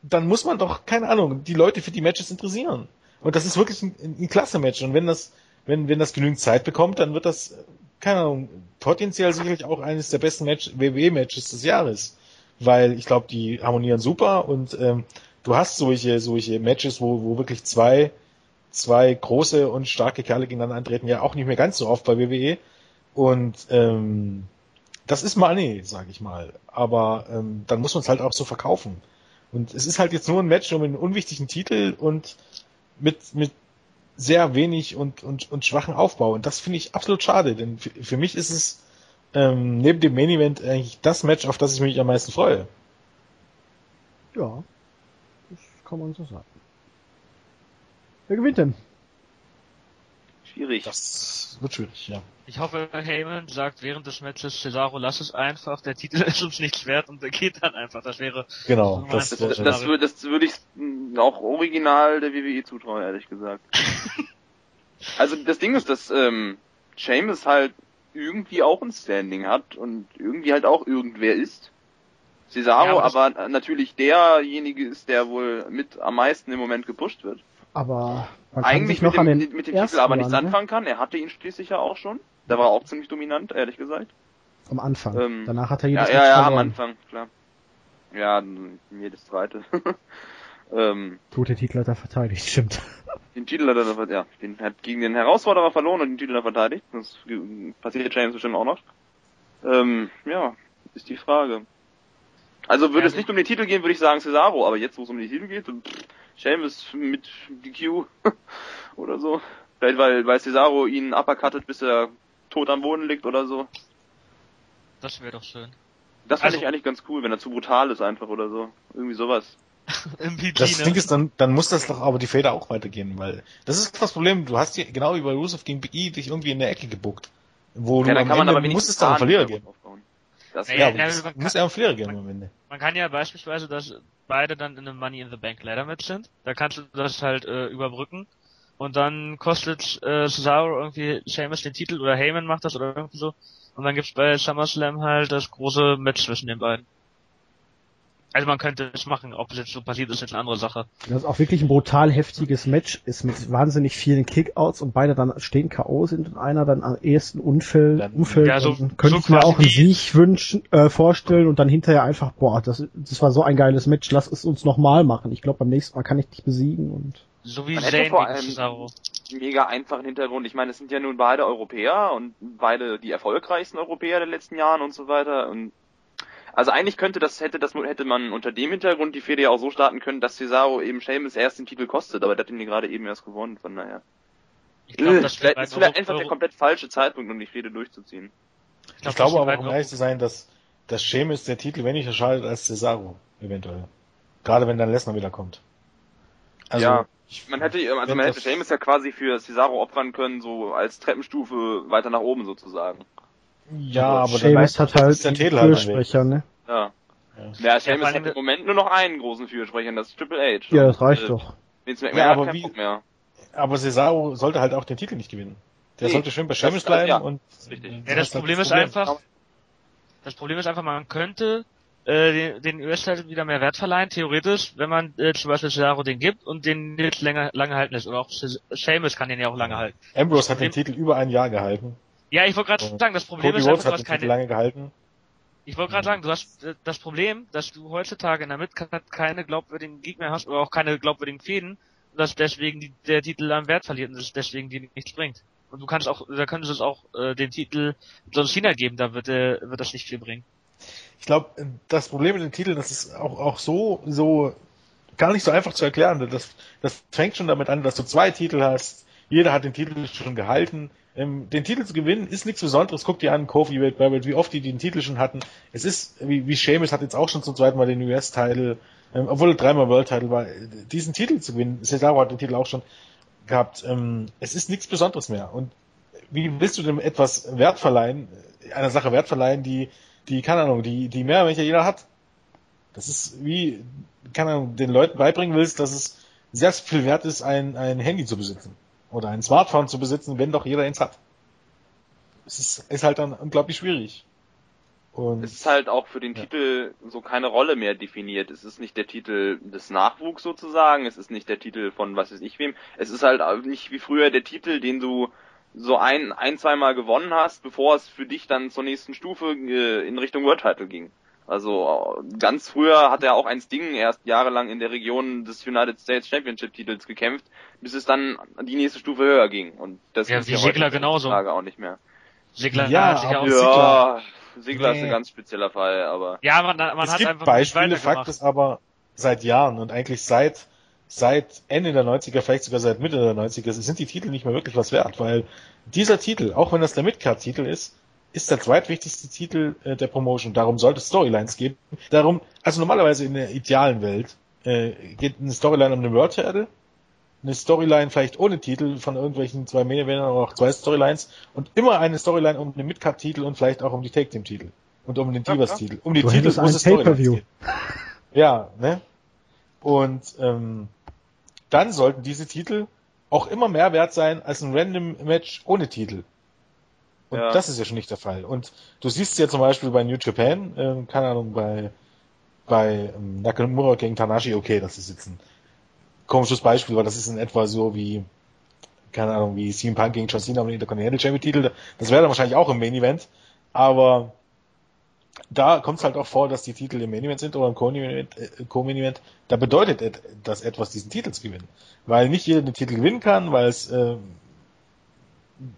dann muss man doch, keine Ahnung, die Leute für die Matches interessieren. Und das ist wirklich ein, ein klasse Match. Und wenn das, wenn, wenn das genügend Zeit bekommt, dann wird das, keine Ahnung, potenziell sicherlich auch eines der besten Match, WWE-Matches des Jahres. Weil ich glaube, die harmonieren super und ähm, du hast solche, solche Matches, wo, wo wirklich zwei, zwei große und starke Kerle gegeneinander antreten, ja auch nicht mehr ganz so oft bei WWE. Und ähm, das ist Money, sag ich mal. Aber ähm, dann muss man es halt auch so verkaufen. Und es ist halt jetzt nur ein Match um einen unwichtigen Titel und mit, mit sehr wenig und, und, und schwachen Aufbau. Und das finde ich absolut schade, denn für, für mich ist es ähm, neben dem Main Event eigentlich das Match, auf das ich mich am meisten freue. Ja, das kann man so sagen. Wer gewinnt denn? Schwierig. Das wird schwierig, ja. Ich hoffe, Heyman sagt während des Matches, Cesaro, lass es einfach, der Titel ist uns nichts wert und der geht dann einfach. Das wäre Genau. Das, Das, das, das, würde, das würde ich auch original der WWE zutrauen, ehrlich gesagt. [LAUGHS] also das Ding ist, dass ähm, Sheamus halt irgendwie auch ein Standing hat und irgendwie halt auch irgendwer ist. Cesaro Ja, aber aber natürlich derjenige ist, der wohl mit am meisten im Moment gepusht wird. Aber Eigentlich noch mit an dem, den mit dem Titel aber nichts anfangen kann. Er hatte ihn schließlich ja auch schon. Da war er auch ziemlich dominant, ehrlich gesagt. Am Anfang. Ähm, Danach hat er Ja, jedes ja, Match ja, am. Anfang, klar. Ja, jedes zweite. [LAUGHS] ähm, Gut, der Titel hat er verteidigt, stimmt. [LAUGHS] den Titel hat er, ja, den hat gegen den Herausforderer verloren und den Titel hat er verteidigt. Das passiert James bestimmt auch noch. Ähm, ja, ist die Frage. Also würde Ja, es nicht um den Titel gehen, würde ich sagen Cesaro, aber jetzt, wo es um den Titel geht, pff, Sheamus mit DQ [LAUGHS] oder so. Vielleicht weil, weil Cesaro ihn uppercuttet, bis er tot am Boden liegt oder so. Das wäre doch schön. Das fände Also- ich eigentlich ganz cool, wenn er zu brutal ist einfach oder so. Irgendwie sowas. [LAUGHS] Das? Ding ist, dann, dann muss das doch aber die Feder auch weitergehen, weil das ist das Problem, du hast hier, genau wie bei Rusev gegen Big E, dich irgendwie in der Ecke gebuckt. Wo Ja, du dann am kann man Ende aber muss wenigstens es doch einen Verlierer geben. Das Naja, Ja, man muss kann- ja einen Verlierer geben am Ende. Man kann ja beispielsweise, dass beide dann in einem Money in the Bank Ladder Match sind. Da kannst du das halt äh, überbrücken. Und dann kostet äh, Cesaro irgendwie Sheamus den Titel oder Heyman macht das oder irgendwie so. Und dann gibt's bei SummerSlam halt das große Match zwischen den beiden. Also man könnte es machen, ob es jetzt so passiert, ist jetzt eine andere Sache. Das ist auch wirklich ein brutal heftiges Match ist mit wahnsinnig vielen Kickouts und beide dann stehen K.O. sind und einer dann am ehesten Unfall, Dann- umfällt. Ja, so- könnte so ich mir auch einen Sieg wünschen, äh, vorstellen und dann hinterher einfach, boah, das, das war so ein geiles Match, lass es uns nochmal machen. Ich glaube, beim nächsten Mal kann ich dich besiegen und So wie Man hätte Zayn vor allem- Cesaro. mega einfachen Hintergrund. Ich meine, es sind ja nun beide Europäer und beide die erfolgreichsten Europäer der letzten Jahren und so weiter. Und also eigentlich könnte das hätte das hätte man unter dem Hintergrund die Fehde ja auch so starten können, dass Cesaro eben Sheamus erst den Titel kostet, aber der hat ihn ja gerade eben erst gewonnen. Von daher Ich glaube, Äh, das vielleicht wird ist vielleicht einfach der komplett falsche Zeitpunkt, um die Fehde durchzuziehen. Ich, glaub, glaube das aber, um ehrlich zu sein, dass, dass Sheamus der Titel weniger schadet als Cesaro, eventuell. Gerade wenn dann Lesnar wieder kommt. Also, Ja. ich, Man hätte also man hätte Sheamus ja quasi für Cesaro opfern können, so als Treppenstufe weiter nach oben sozusagen. Ja, aber dann Seamus hat das halt ist der einen Titel halt. Fürsprecher, ne? Ja. Ja. Ja, allem- hat im Moment nur noch einen großen Fürsprecher, das ist Triple H. Ja, das reicht Äh, doch. Vince Ja, McMahon aber hat keinen wie- Bock mehr. Aber Cesaro sollte halt auch den Titel nicht gewinnen. Der Nee, sollte schön bei das- Sheamus das- bleiben ja, und richtig. Ja, das halt Problem ist einfach, das Problem ist einfach, man könnte äh, den, den US-Titel wieder mehr Wert verleihen, theoretisch, wenn man äh, zum Beispiel Cesaro den gibt und den jetzt länger, lange halten lässt. Oder auch Sheamus kann den ja auch lange halten. Ambrose hat Problem- den Titel über ein Jahr gehalten. Ja, ich wollte gerade sagen, das Problem Cody ist einfach, Rhodes du hast keine, lange gehalten. ich wollte gerade sagen, du hast äh, das Problem, dass du heutzutage in der Midcard keine glaubwürdigen Gegner hast oder auch keine glaubwürdigen Fäden und dass deswegen die, der Titel an Wert verliert und es deswegen dir nichts bringt. Und du kannst auch, da könntest du es auch äh, den Titel John Cena geben, da wird, äh, wird das nicht viel bringen. Ich glaube, das Problem mit den Titeln, das ist auch, auch so, so gar nicht so einfach zu erklären. Das, das fängt schon damit an, dass du zwei Titel hast. Jeder hat den Titel schon gehalten. Ähm, den Titel zu gewinnen ist nichts Besonderes. Guck dir an, Kofi, Wade Barrett, wie oft die den Titel schon hatten. Es ist, wie, wie Sheamus hat jetzt auch schon zum zweiten Mal den US-Titel, ähm, obwohl er dreimal World-Titel war. Diesen Titel zu gewinnen, Cesaro hat den Titel auch schon gehabt. Ähm, es ist nichts Besonderes mehr. Und wie willst du dem etwas Wert verleihen, einer Sache Wert verleihen, die die, keine Ahnung, die, die mehr welche jeder hat. Das ist wie, keine Ahnung, den Leuten beibringen willst, dass es sehr viel wert ist, ein, ein Handy zu besitzen. Oder ein Smartphone zu besitzen, wenn doch jeder eins hat. Es ist, ist halt dann unglaublich schwierig. Und Es ist halt auch für den Ja. Titel so keine Rolle mehr definiert. Es ist nicht der Titel des Nachwuchs sozusagen, es ist nicht der Titel von was weiß ich wem. Es ist halt nicht wie früher der Titel, den du so ein, ein, zweimal gewonnen hast, bevor es für dich dann zur nächsten Stufe äh, in Richtung World Title ging. Also ganz früher hat er auch ein Sting erst jahrelang in der Region des United States Championship Titels gekämpft, bis es dann die nächste Stufe höher ging. Und das Ja, ist wie ja heute genauso. Tage auch nicht mehr. Sigler Ja, hat sich ja auch, Ja, Sigler ist Nee. ein ganz spezieller Fall, aber ja, man, man es hat gibt einfach Beispiele, Fakt ist aber seit Jahren und eigentlich seit seit Ende der 90er, vielleicht sogar seit Mitte der 90er, sind die Titel nicht mehr wirklich was wert, weil dieser Titel, auch wenn das der Midcard-Titel ist, ist der zweitwichtigste Titel äh, der Promotion. Darum sollte es Storylines geben. Darum, also normalerweise in der idealen Welt äh, geht eine Storyline um den World Title, eine Storyline vielleicht ohne Titel von irgendwelchen zwei Main oder auch zwei Storylines und immer eine Storyline um den Midcard-Titel und vielleicht auch um die Take Team Titel und um den Divas-Titel. Um die Du Titel muss ein es Storylines Pay-Per-View. geben. [LAUGHS] Ja, ne? Und ähm, dann sollten diese Titel auch immer mehr wert sein als ein Random Match ohne Titel. Und Ja. das ist ja schon nicht der Fall. Und du siehst ja zum Beispiel bei New Japan, ähm, keine Ahnung, bei bei ähm, Nakamura gegen Tanashi, okay, das ist jetzt ein komisches Beispiel, weil das ist in etwa so wie, keine Ahnung, wie CM Punk gegen John Cena um den Intercontinental Champion Titel. Das wäre dann wahrscheinlich auch im Main Event, aber da kommt es halt auch vor, dass die Titel im Main Event sind oder im Co-Main Event, äh. Da bedeutet et- das etwas, diesen Titel zu gewinnen. Weil nicht jeder den Titel gewinnen kann, weil es äh,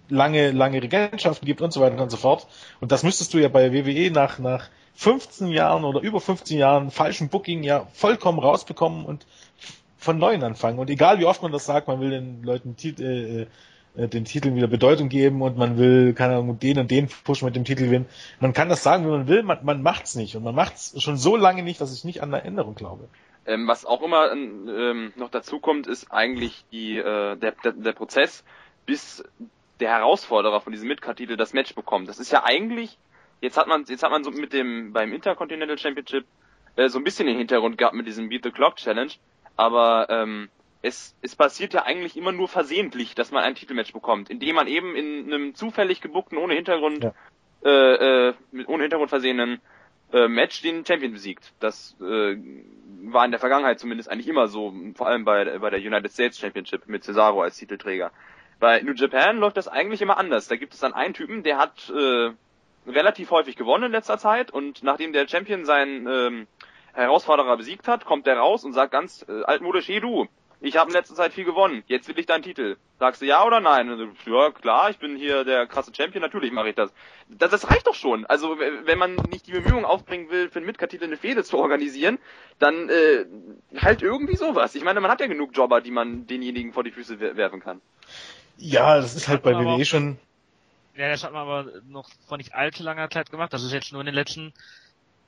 lange, lange Regentschaften gibt und so weiter und so fort. Und das müsstest du ja bei WWE nach, nach 15 Jahren oder über 15 Jahren falschen Booking ja vollkommen rausbekommen und von neuem anfangen. Und egal wie oft man das sagt, man will den Leuten äh, äh, den Titeln wieder Bedeutung geben und man will, keine Ahnung, den und den Push mit dem Titel gewinnen. Man kann das sagen, wie man will, man, man macht's nicht. Und man macht's schon so lange nicht, dass ich nicht an eine Änderung glaube. Ähm, was auch immer ähm, noch dazu kommt, ist eigentlich die, äh, der, der, der Prozess, bis der Herausforderer von diesem Midcard-Titel das Match bekommt. Das ist ja eigentlich, jetzt hat man, jetzt hat man so mit dem beim Intercontinental Championship äh, so ein bisschen den Hintergrund gehabt mit diesem Beat the Clock Challenge, aber ähm, es, es passiert ja eigentlich immer nur versehentlich, dass man ein Titelmatch bekommt, indem man eben in einem zufällig gebuckten, ohne Hintergrund, Ja. äh, äh, mit ohne Hintergrund versehenen äh, Match den Champion besiegt. Das äh, war in der Vergangenheit zumindest eigentlich immer so, vor allem bei, bei der United States Championship mit Cesaro als Titelträger. Bei New Japan läuft das eigentlich immer anders. Da gibt es dann einen Typen, der hat äh, relativ häufig gewonnen in letzter Zeit und nachdem der Champion seinen ähm, Herausforderer besiegt hat, kommt der raus und sagt ganz äh, altmodisch, hey du, ich habe in letzter Zeit viel gewonnen, jetzt will ich deinen Titel. Sagst du ja oder nein? Du, ja, klar, ich bin hier der krasse Champion, natürlich mache ich das. das. Das reicht doch schon. Also wenn man nicht die Bemühungen aufbringen will, für einen Midcard-Titel eine Fehde zu organisieren, dann äh, halt irgendwie sowas. Ich meine, man hat ja genug Jobber, die man denjenigen vor die Füße wer- werfen kann. Ja, das ist halt bei WWE schon. Ja, das hat man aber noch vor nicht allzu langer Zeit gemacht. Das ist jetzt nur in den letzten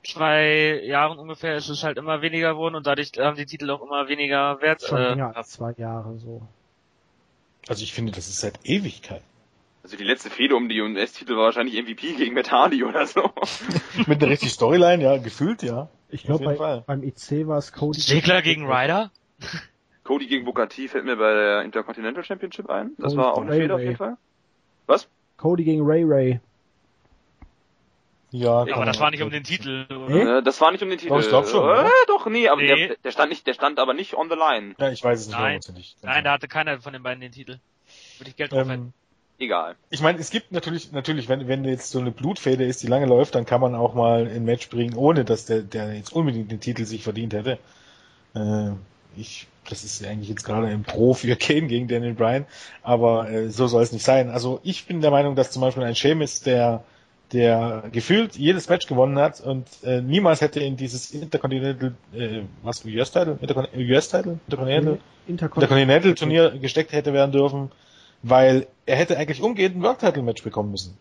zwei Jahren ungefähr ist es halt immer weniger geworden und dadurch haben die Titel auch immer weniger Wert. Schon Äh, länger als zwei Jahre so. Also ich finde, das ist seit Ewigkeit. Also die letzte Fehde um die US-Titel war wahrscheinlich MVP gegen Matt Hardy oder so. [LAUGHS] Mit einer richtigen Storyline, ja, gefühlt, ja. Ich glaube, bei, Fall. beim IC war es Cody. Ziggler gegen Ryder? [LAUGHS] Cody gegen Booker T fällt mir bei der Intercontinental Championship ein. Das Cody war auch eine Ray Fehde auf jeden Fall. Was? Cody gegen Ray Ray. Ja, Ja, aber das war nicht um den Titel, oder? Äh, das war nicht um den Titel. Doch, ich glaub schon, Äh, doch, nee, aber Nee. Der, der stand nicht, der stand aber nicht on the line. Ja, ich weiß es nicht Nein. hundertprozentig. Nein, da hatte keiner von den beiden den Titel. Würde ich Geld drauf ähm, Egal. Ich meine, es gibt natürlich, natürlich, wenn, wenn jetzt so eine Blutfäde ist, die lange läuft, dann kann man auch mal ein Match bringen, ohne dass der, der jetzt unbedingt den Titel sich verdient hätte. Äh, ich, das ist eigentlich jetzt gerade ein Pro für Kane gegen Daniel Bryan, aber äh, so soll es nicht sein. Also ich bin der Meinung, dass zum Beispiel ein Sheamus, der der gefühlt jedes Match gewonnen hat und äh, niemals hätte in dieses Intercontinental, äh, was US-Title, US-Title, Intercontinental, Intercon der Continental Turnier gesteckt hätte werden dürfen, weil er hätte eigentlich umgehend ein World Title Match bekommen müssen.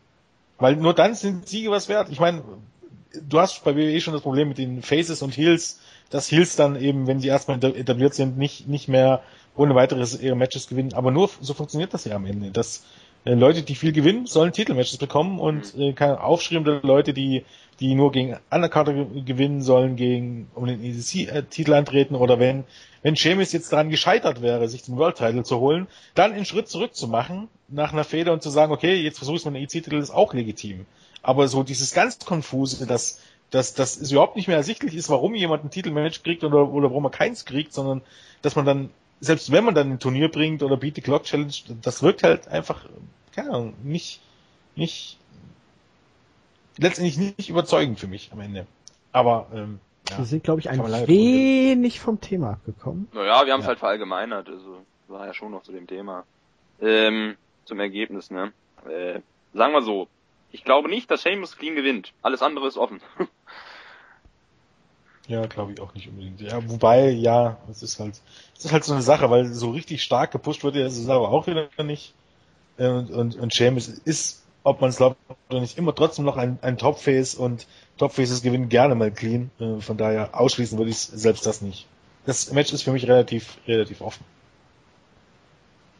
Weil nur dann sind Siege was wert. Ich meine, du hast bei WWE schon das Problem mit den Faces und Heels, dass Heels dann eben, wenn sie erstmal etabliert sind, nicht, nicht mehr ohne weiteres ihre Matches gewinnen. Aber nur so funktioniert das ja am Ende. Dass äh, Leute, die viel gewinnen, sollen Titelmatches bekommen und äh, keine aufschreibende Leute, die, die nur gegen Undercarter ge- gewinnen sollen, gegen um den EDC-Titel antreten oder wenn wenn Sheamus jetzt daran gescheitert wäre, sich den World Title zu holen, dann einen Schritt zurück zu machen nach einer Feder und zu sagen, okay, jetzt versuche ich es mit einem EC-Titel, ist auch legitim. Aber so dieses ganz konfuse, dass dass es überhaupt nicht mehr ersichtlich ist, warum jemand ein Titelmatch kriegt oder oder warum er keins kriegt, sondern dass man dann selbst wenn man dann ein Turnier bringt oder Beat the Clock Challenge, das wirkt halt einfach keine Ahnung, nicht nicht letztendlich nicht überzeugend für mich am Ende. Aber ähm, ja. Wir sind, glaube ich, ein wenig vom Thema abgekommen. Naja, wir haben es Ja. halt verallgemeinert, also war ja schon noch zu dem Thema. Ähm, zum Ergebnis, ne? Äh, sagen wir so, ich glaube nicht, dass Sheamus clean gewinnt. Alles andere ist offen. [LAUGHS] Ja, glaube ich auch nicht unbedingt. Ja, wobei, ja, es ist halt, es ist halt so eine Sache, weil so richtig stark gepusht wird, ist es aber auch wieder nicht. Äh, Und, und, und Seamus ist, ob man es glaubt oder nicht, immer trotzdem noch ein, ein Topface und Topfaces gewinnen gerne mal clean. Äh, Von daher ausschließen würde ich selbst das nicht. Das Match ist für mich relativ, relativ offen.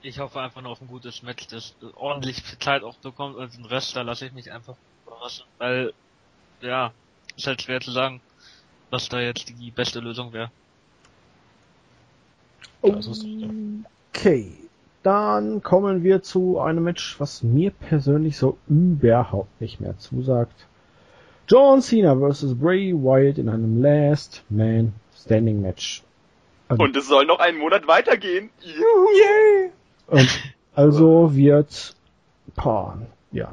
Ich hoffe einfach nur auf ein gutes Match, das ordentlich viel Zeit auch bekommt und den Rest, da lasse ich mich einfach überraschen, weil, ja, ist halt schwer zu sagen, was da jetzt die beste Lösung wäre. Okay, dann kommen wir zu einem Match, was mir persönlich so überhaupt nicht mehr zusagt. John Cena vs. Bray Wyatt in einem Last Man Standing Match. Und es soll noch einen Monat weitergehen. Juhu! Und also wird, boah, ja.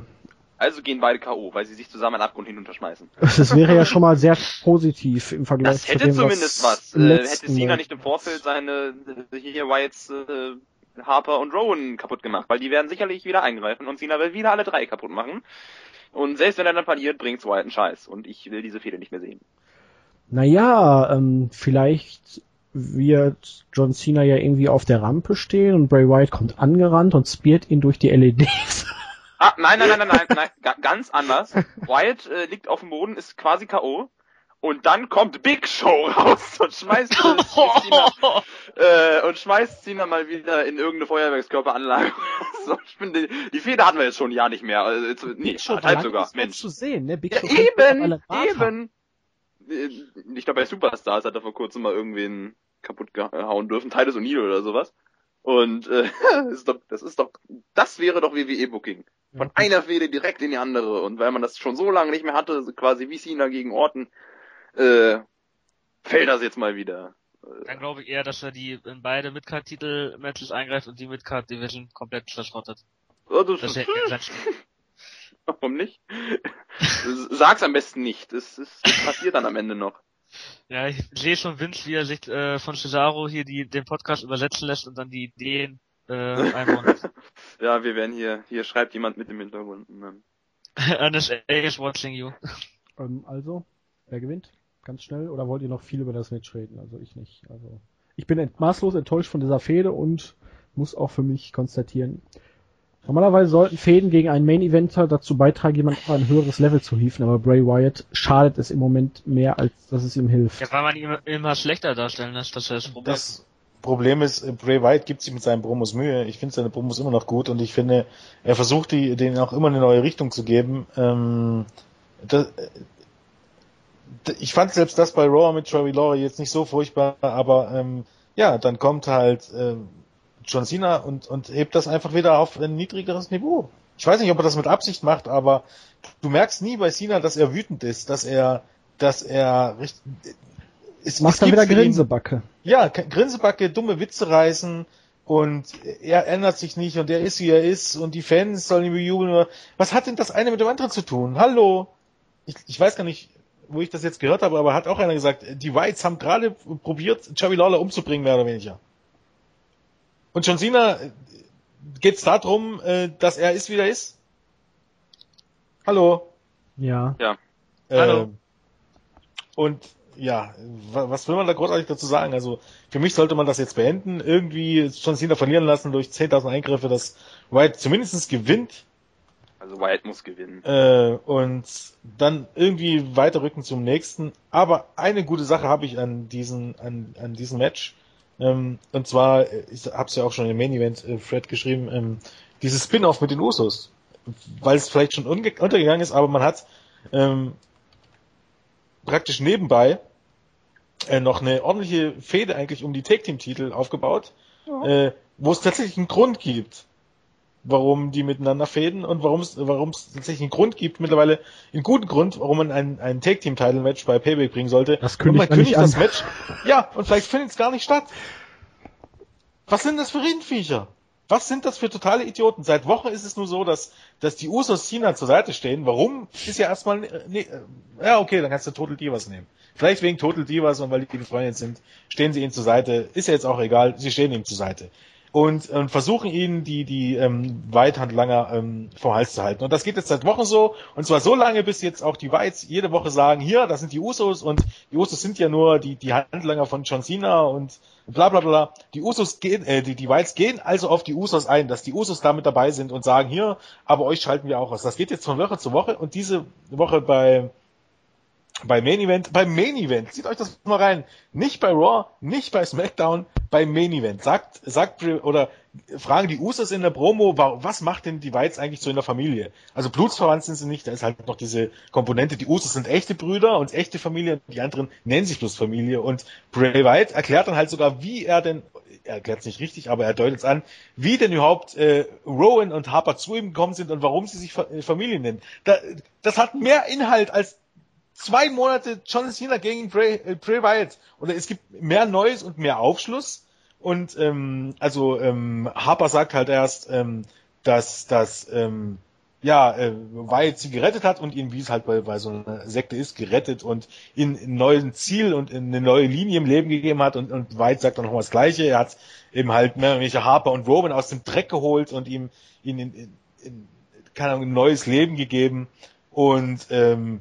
Also gehen beide K.O., weil sie sich zusammen einen Abgrund hinunterschmeißen. Das wäre ja schon mal sehr positiv im Vergleich das hätte zu dem, zumindest was. Äh, hätte Cena nicht im Vorfeld seine, hier Wyatts, äh, Harper und Rowan kaputt gemacht, weil die werden sicherlich wieder eingreifen und Cena will wieder alle drei kaputt machen. Und selbst wenn er dann verliert, bringt's Wyatt einen Scheiß. Und ich will diese Fehler nicht mehr sehen. Naja, ähm, vielleicht wird John Cena ja irgendwie auf der Rampe stehen und Bray Wyatt kommt angerannt und spiert ihn durch die LEDs. [LAUGHS] Ah, nein, nein, nein, nein, nein, nein, ganz anders. Wyatt äh, liegt auf dem Boden, ist quasi K.O. Und dann kommt Big Show raus und schmeißt [LAUGHS] Cena, äh, und schmeißt Cena mal wieder in irgendeine Feuerwerkskörperanlage. [LAUGHS] so, ich finde, die, die Feder hatten wir jetzt schon ein Jahr nicht mehr. Also, nee, halb sogar. Mensch. Zu sehen, ne? Big ja, Show eben, eben. Äh, ich glaube, bei Superstars hat er vor kurzem mal irgendwen kaputt gehauen dürfen, Titus O'Neill oder sowas. Und äh, das, [LAUGHS] ist doch, das ist doch, das wäre doch WWE-Booking. Von einer Fehde direkt in die andere. Und weil man das schon so lange nicht mehr hatte, quasi wie Cena gegen Orton, äh, fällt das jetzt mal wieder. Dann glaube ich eher, dass er die in beide Midcard-Titel-Matches eingreift und die Midcard-Division komplett verschrottet. Oh, das, das ist [LAUGHS] Warum nicht? [LAUGHS] Sag's am besten nicht. Es, es, es passiert dann am Ende noch. Ja, ich sehe schon Vince, wie er sich äh, von Cesaro hier die, den Podcast übersetzen lässt und dann die Ideen äh, einbauen. [LAUGHS] ja, wir werden hier, hier schreibt jemand mit im Hintergrund. [LAUGHS] NSA is watching you. [LAUGHS] Ähm, also, wer gewinnt? Ganz schnell? Oder wollt ihr noch viel über das Match reden? Also ich nicht. Also ich bin maßlos enttäuscht von dieser Fehde und muss auch für mich konstatieren, Normalerweise sollten Fäden gegen einen Main-Eventer dazu beitragen, jemand auf ein höheres Level zu hieven, aber Bray Wyatt schadet es im Moment mehr, als dass es ihm hilft. Ja, weil man ihn immer schlechter darstellen lässt, das ist das Problem. Das Problem ist, äh, Bray Wyatt gibt sich mit seinen Promos Mühe. Ich finde seine Promos immer noch gut und ich finde, er versucht die, denen auch immer eine neue Richtung zu geben. Ähm, das, äh, ich fand selbst das bei Raw mit Travis Laurie jetzt nicht so furchtbar, aber ähm, ja, dann kommt halt ähm, John Cena und, und hebt das einfach wieder auf ein niedrigeres Niveau. Ich weiß nicht, ob er das mit Absicht macht, aber du merkst nie bei Cena, dass er wütend ist, dass er, dass er richtig, es macht dann wieder Grinsebacke. Ihn, ja, Grinsebacke, dumme Witze reißen und er ändert sich nicht und er ist wie er ist und die Fans sollen ihn bejubeln. Was hat denn das eine mit dem anderen zu tun? Hallo? Ich, ich weiß gar nicht, wo ich das jetzt gehört habe, aber hat auch einer gesagt, die Whites haben gerade probiert, Chavi Lawler umzubringen, mehr oder weniger. Und John Cena, geht's darum, äh, dass er ist, wie er ist? Hallo? Ja. Ja. Äh, Hallo. Und ja, was will man da großartig dazu sagen? Also für mich sollte man das jetzt beenden, irgendwie John Cena verlieren lassen durch 10.000 Eingriffe, dass White zumindest gewinnt. Also White muss gewinnen. Äh, und dann irgendwie weiterrücken zum nächsten. Aber eine gute Sache habe ich an diesen, an, an diesem Match. Ähm, und zwar, ich habe es ja auch schon im Main Event, äh, Fred, geschrieben, ähm, dieses Spin-off mit den Usos. Weil es vielleicht schon untergegangen ist, aber man hat ähm, praktisch nebenbei äh, noch eine ordentliche Fehde eigentlich um die Take-Team-Titel aufgebaut, ja. äh, wo es tatsächlich einen Grund gibt warum die miteinander fäden und warum es warum es tatsächlich einen Grund gibt, mittlerweile einen guten Grund, warum man ein, ein Take-Team-Title-Match bei Payback bringen sollte. Das kündigt und man kündigt das Match. Ja, und vielleicht findet es gar nicht statt. Was sind das für Riesenviecher? Was sind das für totale Idioten? Seit Wochen ist es nur so, dass, dass die Usos China zur Seite stehen. Warum? Ist ja erstmal, nee, ja, okay, dann kannst du Total Divas nehmen. Vielleicht wegen Total Divas und weil die befreundet sind, stehen sie ihnen zur Seite. Ist ja jetzt auch egal, sie stehen ihm zur Seite und, und versuchen ihnen die, die ähm, Weithandlanger ähm, vom Hals zu halten. Und das geht jetzt seit Wochen so, und zwar so lange, bis jetzt auch die Whites jede Woche sagen, hier, das sind die Usos und die Usos sind ja nur die, die Handlanger von John Cena und bla bla bla. Die Usos gehen, äh, die, die Whites gehen also auf die Usos ein, dass die Usos damit dabei sind und sagen, hier, aber euch schalten wir auch aus. Das geht jetzt von Woche zu Woche und diese Woche bei Bei Main Event, beim Main Event, zieht euch das mal rein. Nicht bei Raw, nicht bei SmackDown, beim Main Event. Sagt, sagt, oder fragen die Usos in der Promo, was macht denn die Weiz eigentlich so in der Familie? Also blutsverwandt sind sie nicht, da ist halt noch diese Komponente, die Usos sind echte Brüder und echte Familie, die anderen nennen sich bloß Familie und Bray Wyatt erklärt dann halt sogar, wie er denn, er erklärt es nicht richtig, aber er deutet es an, wie denn überhaupt äh, Rowan und Harper zu ihm gekommen sind und warum sie sich Familie nennen. Da, das hat mehr Inhalt als zwei Monate John Cena gegen Bray, äh, Bray Wyatt. Oder es gibt mehr Neues und mehr Aufschluss. Und ähm, also ähm, Harper sagt halt erst, ähm, dass dass ähm, ja äh, Wyatt sie gerettet hat und ihn, wie es halt bei, bei so einer Sekte ist, gerettet und ihn ein neues Ziel und eine neue Linie im Leben gegeben hat. Und, und Wyatt sagt dann nochmal das Gleiche. Er hat eben halt oder weniger Harper und Roman aus dem Dreck geholt und ihm ihn in, in, in keine Ahnung, ein neues Leben gegeben. Und ähm,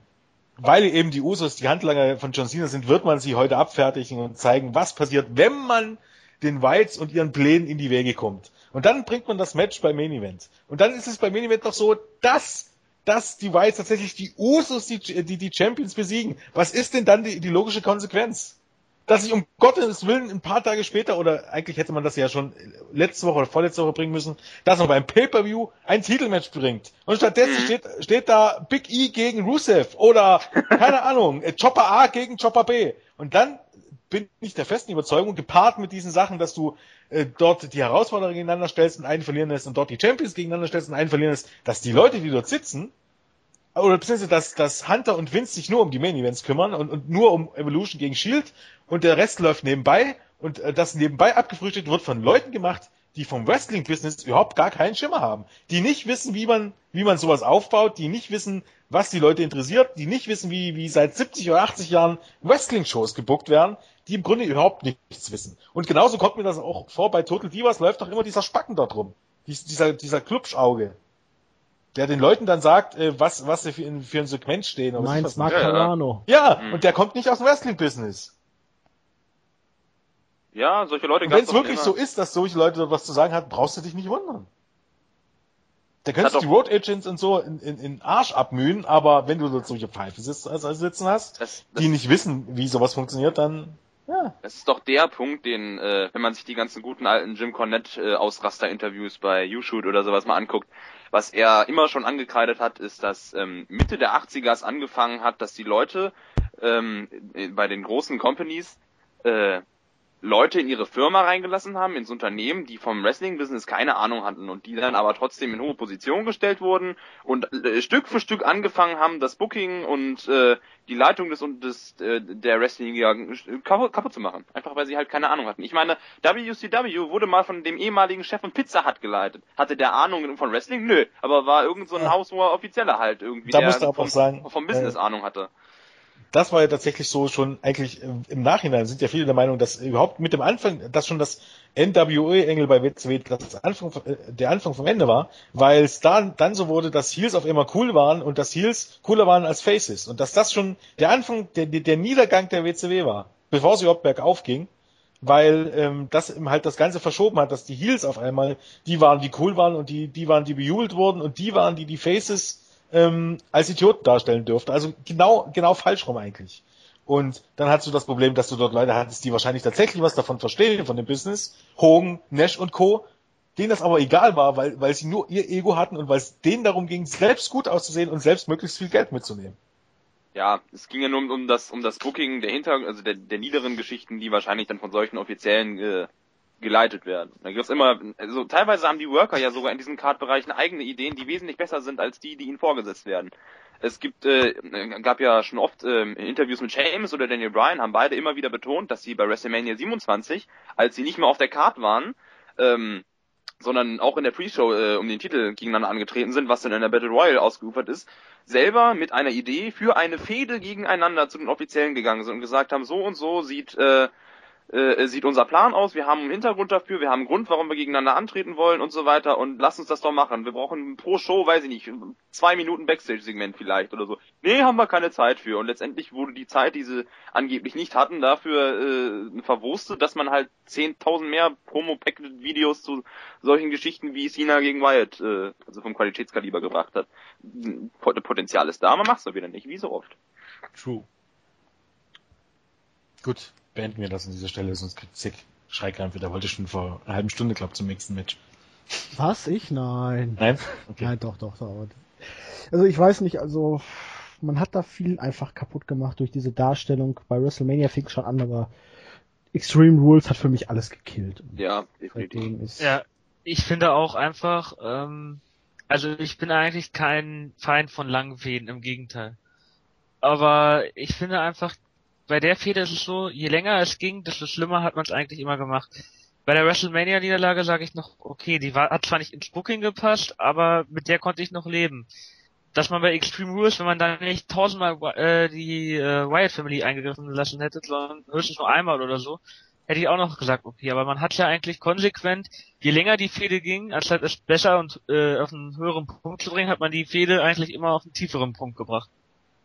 weil eben die Usos die Handlanger von John Cena sind, wird man sie heute abfertigen und zeigen, was passiert, wenn man den Whites und ihren Plänen in die Wege kommt. Und dann bringt man das Match bei Main Event. Und dann ist es bei Main Event noch so, dass, dass die Whites tatsächlich die Usos, die, die, die Champions besiegen. Was ist denn dann die, die logische Konsequenz? Dass ich um Gottes Willen ein paar Tage später, oder eigentlich hätte man das ja schon letzte Woche oder vorletzte Woche bringen müssen, dass man beim Pay-Per-View ein Titelmatch bringt. Und stattdessen mhm. steht, steht da Big E gegen Rusev oder, keine [LAUGHS] Ahnung, Chopper A gegen Chopper B. Und dann bin ich der festen Überzeugung, gepaart mit diesen Sachen, dass du äh, dort die Herausforderer gegeneinander stellst und einen verlieren lässt und dort die Champions gegeneinander stellst und einen verlieren lässt, dass die Leute, die dort sitzen, oder beziehungsweise dass, dass Hunter und Vince sich nur um die Main Events kümmern und, und nur um Evolution gegen Shield und der Rest läuft nebenbei und äh, das nebenbei abgefrühstückt wird von Leuten gemacht, die vom Wrestling-Business überhaupt gar keinen Schimmer haben, die nicht wissen, wie man, wie man sowas aufbaut, die nicht wissen, was die Leute interessiert, die nicht wissen, wie, wie seit 70 oder 80 Jahren Wrestling-Shows gebuckt werden, die im Grunde überhaupt nichts wissen. Und genauso kommt mir das auch vor, bei Total Divas läuft doch immer dieser Spacken dort rum. Dieser, dieser Klubschauge der den Leuten dann sagt, äh, was, was sie für, für ein Segment stehen. Meins Mark Carano. Ja, mhm. und der kommt nicht aus dem Wrestling-Business. Ja, solche Leute Wenn es wirklich so ist, dass solche Leute was zu sagen haben, brauchst du dich nicht wundern. Da könntest du die Road Agents und so in, in, in Arsch abmühen, aber wenn du dort solche Pfeife sitzen, also sitzen hast, das, das die nicht wissen, wie sowas funktioniert, dann ja. Das ist doch der Punkt, den, äh, wenn man sich die ganzen guten alten Jim Cornette äh, Ausraster-Interviews bei YouShoot oder sowas mal anguckt, was er immer schon angekreidet hat, ist, dass ähm, Mitte der 80er es angefangen hat, dass die Leute ähm, bei den großen Companies äh, Leute in ihre Firma reingelassen haben, ins Unternehmen, die vom Wrestling-Business keine Ahnung hatten und die dann aber trotzdem in hohe Positionen gestellt wurden und äh, Stück für Stück angefangen haben, das Booking und äh, die Leitung des und des äh, der Wrestling-Liga kaputt, kaputt zu machen. Einfach weil sie halt keine Ahnung hatten. Ich meine, WCW wurde mal von dem ehemaligen Chef von Pizza Hut geleitet. Hatte der Ahnung von Wrestling? Nö, aber war irgend so ein ja. haushoher Offizieller halt irgendwie, da der vom, sagen, vom Business äh, Ahnung hatte das war ja tatsächlich so schon eigentlich im Nachhinein sind ja viele der Meinung, dass überhaupt mit dem Anfang, dass schon das NWE-Engel bei WCW das Anfang, äh, der Anfang vom Ende war, weil es dann, dann so wurde, dass Heels auf einmal cool waren und dass Heels cooler waren als Faces. Und dass das schon der Anfang, der, der Niedergang der WCW war, bevor sie überhaupt bergauf ging weil ähm, das eben halt das Ganze verschoben hat, dass die Heels auf einmal die waren, die cool waren und die, die waren, die bejubelt wurden und die waren, die die Faces ähm, als Idioten darstellen dürfte. Also genau, genau falsch rum eigentlich. Und dann hast du das Problem, dass du dort Leute hattest, die wahrscheinlich tatsächlich was davon verstehen, von dem Business. Hogan, Nash und Co., denen das aber egal war, weil, weil sie nur ihr Ego hatten und weil es denen darum ging, selbst gut auszusehen und selbst möglichst viel Geld mitzunehmen. Ja, es ging ja nur um, um das, um das Booking der Hinter, also der, der niederen Geschichten, die wahrscheinlich dann von solchen offiziellen äh, geleitet werden. Da gibt's immer, also teilweise haben die Worker ja sogar in diesen Card-Bereichen eigene Ideen, die wesentlich besser sind als die, die ihnen vorgesetzt werden. Es gibt, äh, gab ja schon oft äh, Interviews mit James oder Daniel Bryan, haben beide immer wieder betont, dass sie bei WrestleMania 27, als sie nicht mehr auf der Card waren, ähm, sondern auch in der Pre-Show äh, um den Titel gegeneinander angetreten sind, was dann in der Battle Royale ausgeufert ist, selber mit einer Idee für eine Fehde gegeneinander zu den Offiziellen gegangen sind und gesagt haben, so und so sieht äh, äh, sieht unser Plan aus, wir haben einen Hintergrund dafür, wir haben einen Grund, warum wir gegeneinander antreten wollen und so weiter und lass uns das doch machen. Wir brauchen pro Show, weiß ich nicht, zwei Minuten Backstage-Segment vielleicht oder so. Nee, haben wir keine Zeit für. Und letztendlich wurde die Zeit, die sie angeblich nicht hatten, dafür äh, verwurstet, dass man halt 10.000 mehr Promo-Pack-Videos zu solchen Geschichten wie Cena gegen Wyatt, äh, also vom Qualitätskaliber gebracht hat. Potenzial ist da, man macht's doch wieder nicht, wie so oft. True. Gut, beenden wir das an dieser Stelle, sonst kriegt Sick Schreikreim wieder. Wollte schon vor einer halben Stunde, glaube zum nächsten Match. Was? Ich? Nein. Nein? [LAUGHS] Okay. Nein, doch, doch, doch. Also ich weiß nicht, also man hat da viel einfach kaputt gemacht durch diese Darstellung. Bei WrestleMania fing schon an, aber Extreme Rules hat für mich alles gekillt. Ja, definitiv. Ja, ich finde auch einfach, ähm, also ich bin eigentlich kein Feind von langen Fäden, im Gegenteil. Aber ich finde einfach, bei der Fehde ist es so, je länger es ging, desto schlimmer hat man es eigentlich immer gemacht. Bei der WrestleMania-Niederlage sage ich noch, okay, die war, hat zwar nicht ins Booking gepasst, aber mit der konnte ich noch leben. Dass man bei Extreme Rules, wenn man da nicht tausendmal äh, die äh, Wyatt Family eingegriffen lassen hätte, sondern höchstens nur einmal oder so, hätte ich auch noch gesagt, okay, aber man hat ja eigentlich konsequent, je länger die Fehde ging, anstatt es besser und äh, auf einen höheren Punkt zu bringen, hat man die Fehde eigentlich immer auf einen tieferen Punkt gebracht.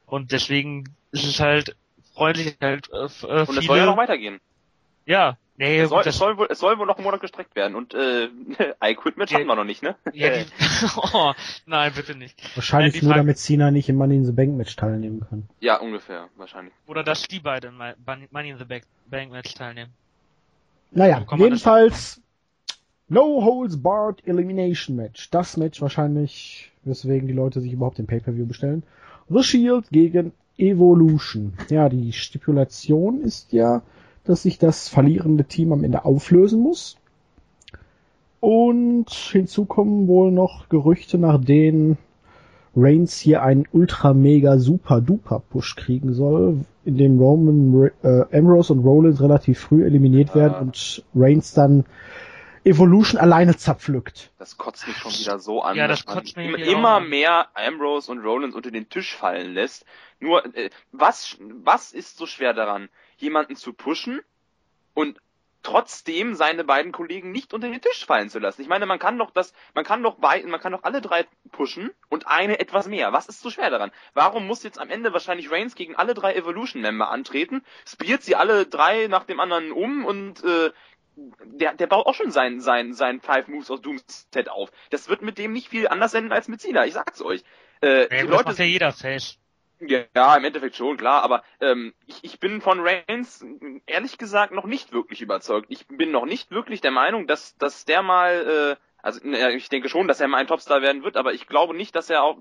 Und deswegen ist es halt freundlich halt äh, f- äh, Und viele, es soll ja noch weitergehen. ja, nee, Es soll, es, soll wohl, es soll wohl noch einen Monat gestreckt werden. Und äh, I Quit Match Ja. hatten wir noch nicht, ne? ja, die, [LAUGHS] [LAUGHS] oh, nein, bitte nicht. wahrscheinlich Nein, nur, Frage- damit Cena nicht im Money in the Bank Match teilnehmen kann. ja, ungefähr, wahrscheinlich. Oder dass die beiden im Money in the Bank, Bank Match teilnehmen. Naja, So jedenfalls No Holds Barred Elimination Match. Das Match wahrscheinlich, weswegen die Leute sich überhaupt den Pay-Per-View bestellen. The Shield gegen Evolution. Ja, die Stipulation ist ja, dass sich das verlierende Team am Ende auflösen muss. Und hinzu kommen wohl noch Gerüchte, nach denen Reigns hier einen ultra mega super duper Push kriegen soll, in dem Roman äh, Ambrose und Rollins relativ früh eliminiert werden Ah. und Reigns dann Evolution alleine zerpflückt. Das kotzt mich schon wieder so an. Ja, das dass man kotzt mich immer, auch mehr Ambrose und Rollins unter den Tisch fallen lässt. Nur, äh, was, was ist so schwer daran, jemanden zu pushen und trotzdem seine beiden Kollegen nicht unter den Tisch fallen zu lassen? Ich meine, man kann doch das, man kann doch beiden, man kann doch alle drei pushen und eine etwas mehr. Was ist so schwer daran? Warum muss jetzt am Ende wahrscheinlich Reigns gegen alle drei Evolution-Member antreten, spielt sie alle drei nach dem anderen um und äh, der, der baut auch schon sein, sein, sein Five Moves aus Doomset auf. Das wird mit dem nicht viel anders enden als mit Cena, ich sag's euch. Äh, Ja, die gut, das Leute macht ja jeder Face. ja, im Endeffekt schon, klar, aber ähm, ich, ich bin von Reigns ehrlich gesagt noch nicht wirklich überzeugt. Ich bin noch nicht wirklich der Meinung, dass, dass der mal, äh, also ich denke schon, dass er mal ein Topstar werden wird, aber ich glaube nicht, dass er auch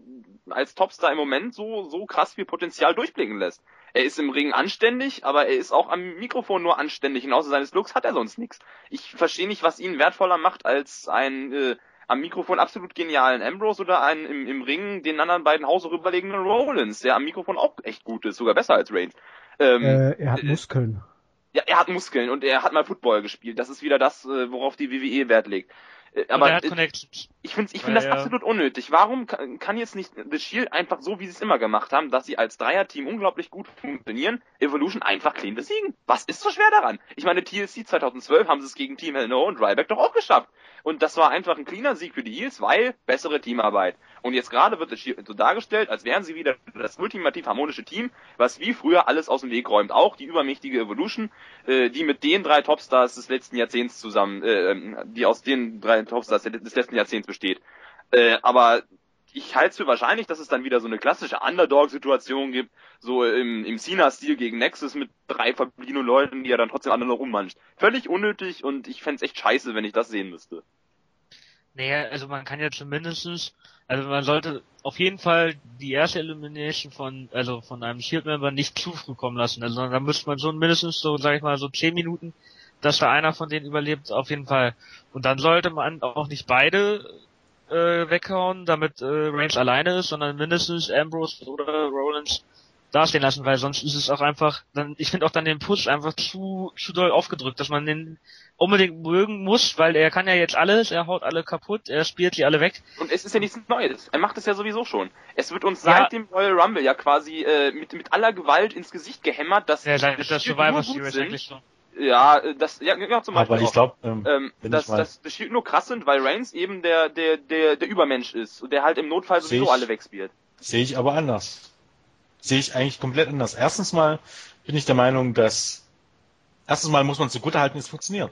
als Topstar im Moment so, so krass viel Potenzial durchblicken lässt. Er ist im Ring anständig, aber er ist auch am Mikrofon nur anständig und außer seines Looks hat er sonst nichts. Ich verstehe nicht, was ihn wertvoller macht als ein äh, am Mikrofon absolut genialen Ambrose oder einen im, im Ring den anderen beiden Hause rüberlegenden Rollins, der am Mikrofon auch echt gut ist, sogar besser als Reigns. Ähm, Äh, er hat äh, Muskeln. ja, er hat Muskeln und er hat mal Football gespielt. Das ist wieder das, äh, worauf die WWE Wert legt. Äh, Aber ich finde ich find das er- absolut unnötig. Warum kann, kann jetzt nicht The Shield einfach so, wie sie es immer gemacht haben, dass sie als Dreierteam unglaublich gut funktionieren, Evolution einfach clean besiegen? Was ist so schwer daran? Ich meine, TLC 2012 haben sie es gegen Team Hell No und Ryback doch auch geschafft. Und das war einfach ein cleaner Sieg für die Heels, weil bessere Teamarbeit. Und jetzt gerade wird The Shield so dargestellt, als wären sie wieder das ultimativ harmonische Team, was wie früher alles aus dem Weg räumt. Auch die übermächtige Evolution, äh, die mit den drei Topstars des letzten Jahrzehnts zusammen, äh, ähm, die aus den drei Topstars des letzten Jahrzehnts besteht. Äh, aber ich halte es für wahrscheinlich, dass es dann wieder so eine klassische Underdog-Situation gibt, so im, im Cena-Stil gegen Nexus mit drei verbliebenen Leuten, die er dann trotzdem andere rummanscht. Völlig unnötig und ich fänd's echt scheiße, wenn ich das sehen müsste. Naja, also man kann ja zumindestens, also man sollte auf jeden Fall die erste Elimination von, also von einem Shield-Member nicht zu früh kommen lassen. Also da müsste man so mindestens so, sag ich mal, so zehn Minuten, dass da einer von denen überlebt, auf jeden Fall. Und dann sollte man auch nicht beide äh, weghauen, damit äh, Reigns alleine ist, sondern mindestens Ambrose oder Rollins dastehen lassen, weil sonst ist es auch einfach, dann, ich finde auch dann den Push einfach zu, zu doll aufgedrückt, dass man den unbedingt mögen muss, weil er kann ja jetzt alles, er haut alle kaputt, er spielt die alle weg. Und es ist ja nichts Neues. Er macht es ja sowieso schon. Es wird uns Ja. seit dem Royal Rumble ja quasi äh, mit, mit aller Gewalt ins Gesicht gehämmert, dass Ja, der Shield Survivor Series eigentlich so. Ja, äh, das, ja, ja zum Beispiel Aber ich glaube, ähm, ähm, dass, ich mal- dass The Shield nur krass sind, weil Reigns eben der, der, der, der Übermensch ist und der halt im Notfall sowieso ich. alle wegspielt. sehe ich aber anders. Sehe ich eigentlich komplett anders. Erstens mal bin ich der Meinung, dass erstens mal muss man zugute halten, es funktioniert.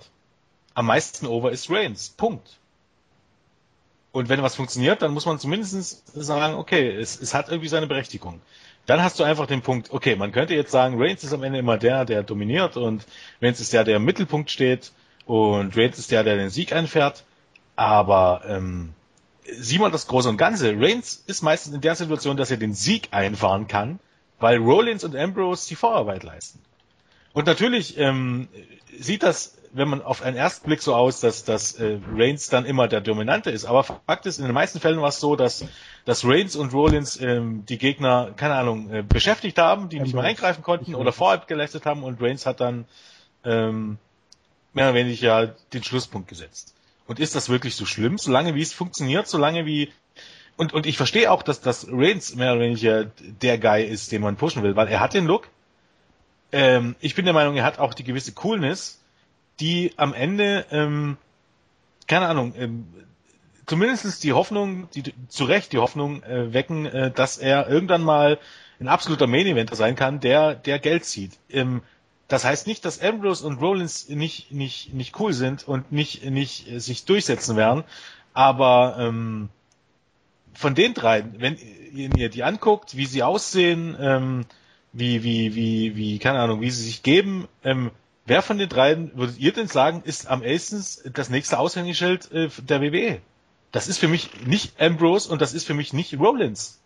Am meisten over ist Reigns. Punkt. Und wenn was funktioniert, dann muss man zumindest sagen, okay, es, es hat irgendwie seine Berechtigung. Dann hast du einfach den Punkt, okay, man könnte jetzt sagen, Reigns ist am Ende immer der, der dominiert und Reigns ist der, der im Mittelpunkt steht und Reigns ist der, der den Sieg einfährt. Aber ähm, sieh mal das Große und Ganze. Reigns ist meistens in der Situation, dass er den Sieg einfahren kann, weil Rollins und Ambrose die Vorarbeit leisten. Und natürlich ähm, sieht das, wenn man auf einen ersten Blick so aus, dass, dass äh, Reigns dann immer der Dominante ist. Aber Fakt ist, in den meisten Fällen war es so, dass, dass Reigns und Rollins ähm, die Gegner, keine Ahnung, äh, beschäftigt haben, die nicht mehr eingreifen konnten oder Vorarbeit geleistet haben und Reigns hat dann ähm, mehr oder weniger den Schlusspunkt gesetzt. Und ist das wirklich so schlimm? Solange wie es funktioniert, solange wie und, und ich verstehe auch, dass, dass Reigns mehr oder weniger der Guy ist, den man pushen will, weil er hat den Look. Ähm, ich bin der Meinung, er hat auch die gewisse Coolness, die am Ende, ähm, keine Ahnung, ähm, zumindest die Hoffnung, die zu Recht die Hoffnung äh, wecken, äh, dass er irgendwann mal ein absoluter Main Eventer sein kann, der, der Geld zieht. Ähm, das heißt nicht, dass Ambrose und Rollins nicht, nicht, nicht cool sind und nicht, nicht äh, sich durchsetzen werden, aber ähm, von den drei, wenn ihr die anguckt, wie sie aussehen, ähm, wie, wie, wie, wie, keine Ahnung, wie sie sich geben, ähm, wer von den dreien würdet ihr denn sagen, ist am ehesten das nächste Aushängeschild äh, der WWE? Das ist für mich nicht Ambrose und das ist für mich nicht Rollins.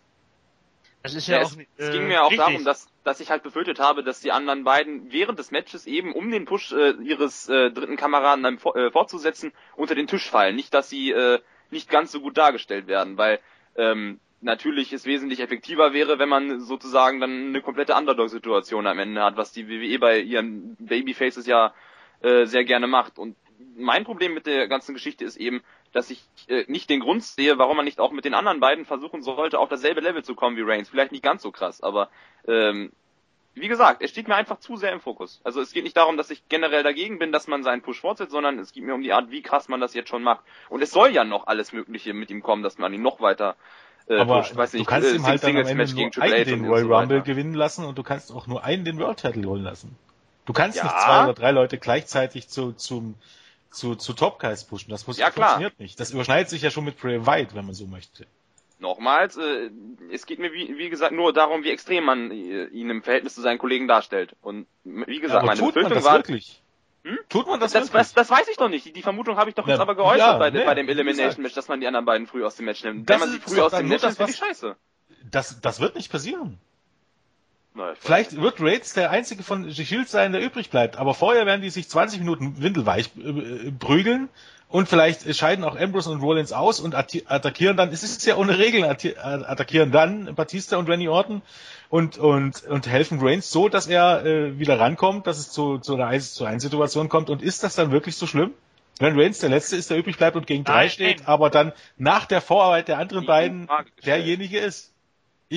Das ist ja, ja auch, es, äh, es ging mir auch richtig. darum, dass, dass ich halt befürchtet habe, dass die anderen beiden während des Matches eben, um den Push äh, ihres äh, dritten Kameraden dann äh, fortzusetzen, unter den Tisch fallen. Nicht, dass sie äh, nicht ganz so gut dargestellt werden, weil ähm, natürlich es wesentlich effektiver wäre, wenn man sozusagen dann eine komplette Underdog-Situation am Ende hat, was die WWE bei ihren Babyfaces ja äh, sehr gerne macht. Und mein Problem mit der ganzen Geschichte ist eben, dass ich äh, nicht den Grund sehe, warum man nicht auch mit den anderen beiden versuchen sollte, auf dasselbe Level zu kommen wie Reigns. Vielleicht nicht ganz so krass, aber ähm, wie gesagt, es steht mir einfach zu sehr im Fokus. Also es geht nicht darum, dass ich generell dagegen bin, dass man seinen Push fortsetzt, sondern es geht mir um die Art, wie krass man das jetzt schon macht. Und es soll ja noch alles Mögliche mit ihm kommen, dass man ihn noch weiter äh, aber pusht. Weiß nicht, du kannst äh, ihm halt dann am Ende nur einen den Royal so Rumble gewinnen lassen und du kannst auch nur einen den World Title holen lassen. Du kannst ja. nicht zwei oder drei Leute gleichzeitig zu, zum, zu, zu Top Guys pushen. Das muss, ja, funktioniert nicht. Das überschneidet sich ja schon mit White, wenn man so möchte. Nochmals, äh, es geht mir wie, wie gesagt nur darum, wie extrem man äh, ihn im Verhältnis zu seinen Kollegen darstellt. Und wie gesagt, ja, meine tut Befürchtung man das war. Wirklich? Hm? Tut man das, das wirklich? Das, das weiß ich doch nicht. Die, die Vermutung habe ich doch jetzt aber geäußert ja, bei, nee, bei dem Elimination Match, dass man die anderen beiden früh aus dem Match nimmt. Wenn man sie früh aus dem Match nimmt, finde ich scheiße. Das, das wird nicht passieren. Na, Vielleicht wird Raids der einzige von Shield sein, der übrig bleibt, aber vorher werden die sich 20 Minuten windelweich äh, äh, prügeln und vielleicht scheiden auch Ambrose und Rollins aus und attackieren dann, es ist ja ohne Regeln, attackieren dann Batista und Randy Orton und, und, und helfen Reigns so, dass er äh, wieder rankommt, dass es zu, zu einer 1 zu 1 Situation kommt. Und ist das dann wirklich so schlimm? Wenn Reigns der Letzte ist, der übrig bleibt und gegen drei steht, aber dann nach der Vorarbeit der anderen beiden derjenige ist.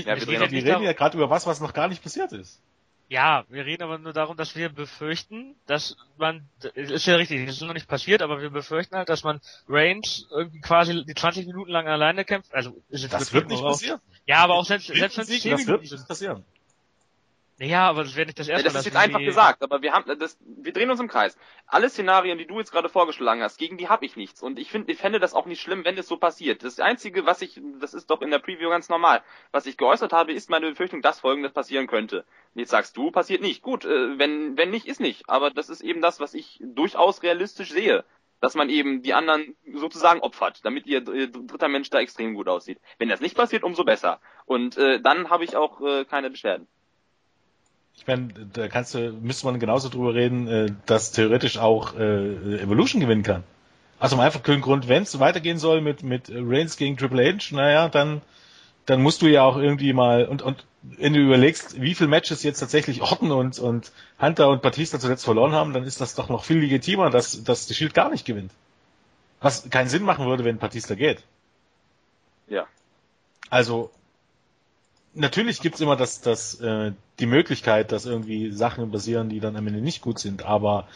Ja, wir, reden, wir reden ja gerade über was, was noch gar nicht passiert ist. Ja, wir reden aber nur darum, dass wir befürchten, dass man, ist ja richtig, das ist noch nicht passiert, aber wir befürchten halt, dass man Reigns irgendwie quasi die 20 Minuten lang alleine kämpft. Also ist jetzt das wird nicht passieren. Ja, aber auch selbst, selbst wenn es 10 Minuten sind. passieren. Ja, aber das wäre nicht das erste Mal. Das ist jetzt einfach gesagt, aber wir haben, das, wir drehen uns im Kreis. Alle Szenarien, die du jetzt gerade vorgeschlagen hast, gegen die habe ich nichts. Und ich finde, ich fände das auch nicht schlimm, wenn es so passiert. Das Einzige, was ich, das ist doch in der Preview ganz normal, was ich geäußert habe, ist meine Befürchtung, dass Folgendes passieren könnte. Und jetzt sagst du, passiert nicht. Gut, äh, wenn, wenn nicht, ist nicht. Aber das ist eben das, was ich durchaus realistisch sehe. Dass man eben die anderen sozusagen opfert, damit ihr, ihr dritter Mensch da extrem gut aussieht. Wenn das nicht passiert, umso besser. Und äh, dann habe ich auch äh, keine Beschwerden. Ich meine, da kannst du, müsste man genauso drüber reden, äh, dass theoretisch auch äh, Evolution gewinnen kann. Also im einfachen Grund, wenn es weitergehen soll mit, mit Reigns gegen Triple H, naja, dann, dann musst du ja auch irgendwie mal, und, und wenn du überlegst, wie viele Matches jetzt tatsächlich Orton und, und Hunter und Batista zuletzt verloren haben, dann ist das doch noch viel legitimer, dass, dass die Shield gar nicht gewinnt. Was keinen Sinn machen würde, wenn Batista geht. Ja. Also, natürlich gibt's immer das, das, äh, die Möglichkeit, dass irgendwie Sachen passieren, die dann am Ende nicht gut sind, aber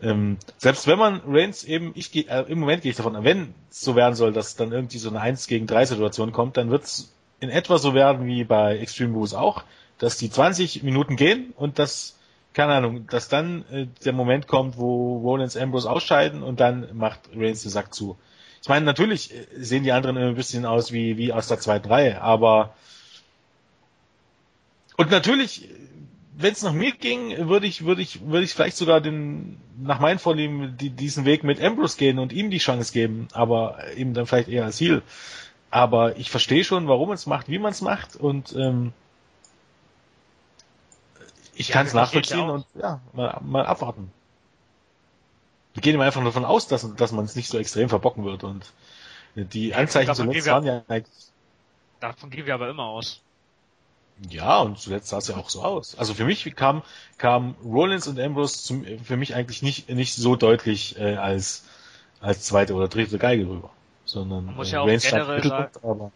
ähm, selbst wenn man Reigns eben, ich geh, äh, im Moment gehe ich davon, wenn es so werden soll, dass dann irgendwie so eine 1 gegen 3 Situation kommt, dann wird's in etwa so werden wie bei Extreme Rules auch, dass die 20 Minuten gehen und das, keine Ahnung, dass dann äh, der Moment kommt, wo Rollins Ambrose ausscheiden und dann macht Reigns den Sack zu. Ich meine, natürlich sehen die anderen immer ein bisschen aus wie, wie aus der zweiten Reihe, aber und natürlich, wenn es nach mir ging, würde ich, würde ich, würde ich vielleicht sogar den, nach meinen Vorlieben, die, diesen Weg mit Ambrose gehen und ihm die Chance geben, aber eben dann vielleicht eher als Heal. Aber ich verstehe schon, warum man es macht, wie man es macht und ähm, ich Ja, kann es nachvollziehen und ja, mal, mal abwarten. Wir gehen immer einfach davon aus, dass, dass man es nicht so extrem verbocken wird und die Anzeichen zuletzt wir- waren ja eigentlich Davon gehen wir aber immer aus. Ja, und zuletzt sah es ja auch so aus. Also für mich kam, kam Rollins und Ambrose zum, für mich eigentlich nicht, nicht so deutlich äh, als, als zweite oder dritte Geige rüber. Sondern Man muss äh, ja auch Reigns stand generell Mittelpunkt, aber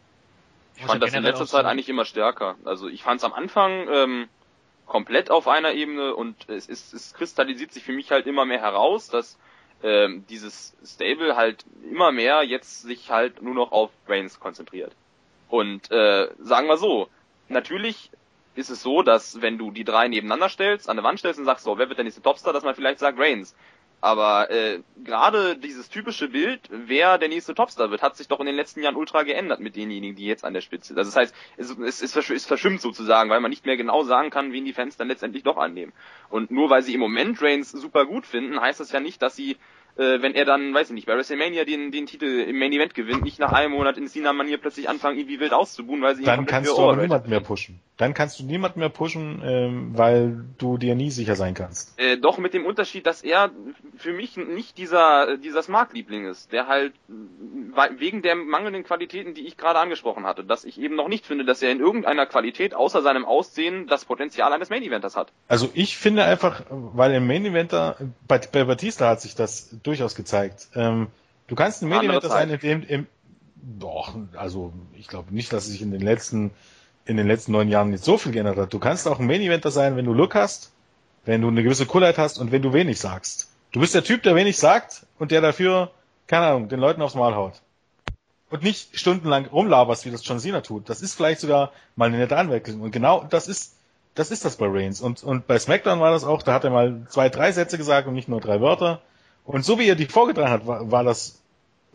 Ich fand das in letzter auch Zeit eigentlich immer stärker. Also ich fand es am Anfang ähm, komplett auf einer Ebene und es, ist, es kristallisiert sich für mich halt immer mehr heraus, dass ähm, dieses Stable halt immer mehr jetzt sich halt nur noch auf Reigns konzentriert. Und äh, sagen wir so, natürlich ist es so, dass wenn du die drei nebeneinander stellst, an der Wand stellst und sagst, so, wer wird der nächste Topstar, dass man vielleicht sagt Reigns. Aber äh, gerade dieses typische Bild, wer der nächste Topstar wird, hat sich doch in den letzten Jahren ultra geändert mit denjenigen, die jetzt an der Spitze sind. Also das heißt, es, es, es, es verschwimmt sozusagen, weil man nicht mehr genau sagen kann, wen die Fans dann letztendlich doch annehmen. Und nur weil sie im Moment Reigns super gut finden, heißt das ja nicht, dass sie äh, wenn er dann, weiß ich nicht, bei WrestleMania den, den Titel im Main Event gewinnt, nicht nach einem Monat in Cena-Manier plötzlich anfangen, ihn wie wild auszubuhen, weil sie dann kannst du aber overrated niemand mehr pushen. Dann kannst du niemand mehr pushen, ähm, weil du dir nie sicher sein kannst. Äh, doch mit dem Unterschied, dass er für mich nicht dieser dieser Smart-Liebling ist, der halt äh, wegen der mangelnden Qualitäten, die ich gerade angesprochen hatte, dass ich eben noch nicht finde, dass er in irgendeiner Qualität außer seinem Aussehen das Potenzial eines Main-Eventers hat. Also ich finde einfach, weil im Main Eventer, bei, bei Batista hat sich das durchaus gezeigt. Ähm, du kannst ein Eventer sein, in dem, im, doch, also ich glaube nicht, dass sich in den letzten, in den letzten neun Jahren nicht so viel geändert hat. Du kannst auch ein Main Eventer sein, wenn du Look hast, wenn du eine gewisse Coolheit hast und wenn du wenig sagst. Du bist der Typ, der wenig sagt und der dafür, keine Ahnung, den Leuten aufs Maul haut. Und nicht stundenlang rumlaberst, wie das John Cena tut. Das ist vielleicht sogar mal eine nette Anwechslung. Und genau das ist, das ist das bei Reigns. Und, und bei SmackDown war das auch, da hat er mal zwei, drei Sätze gesagt und nicht nur drei Wörter. Und so wie er die vorgetragen hat, war, war das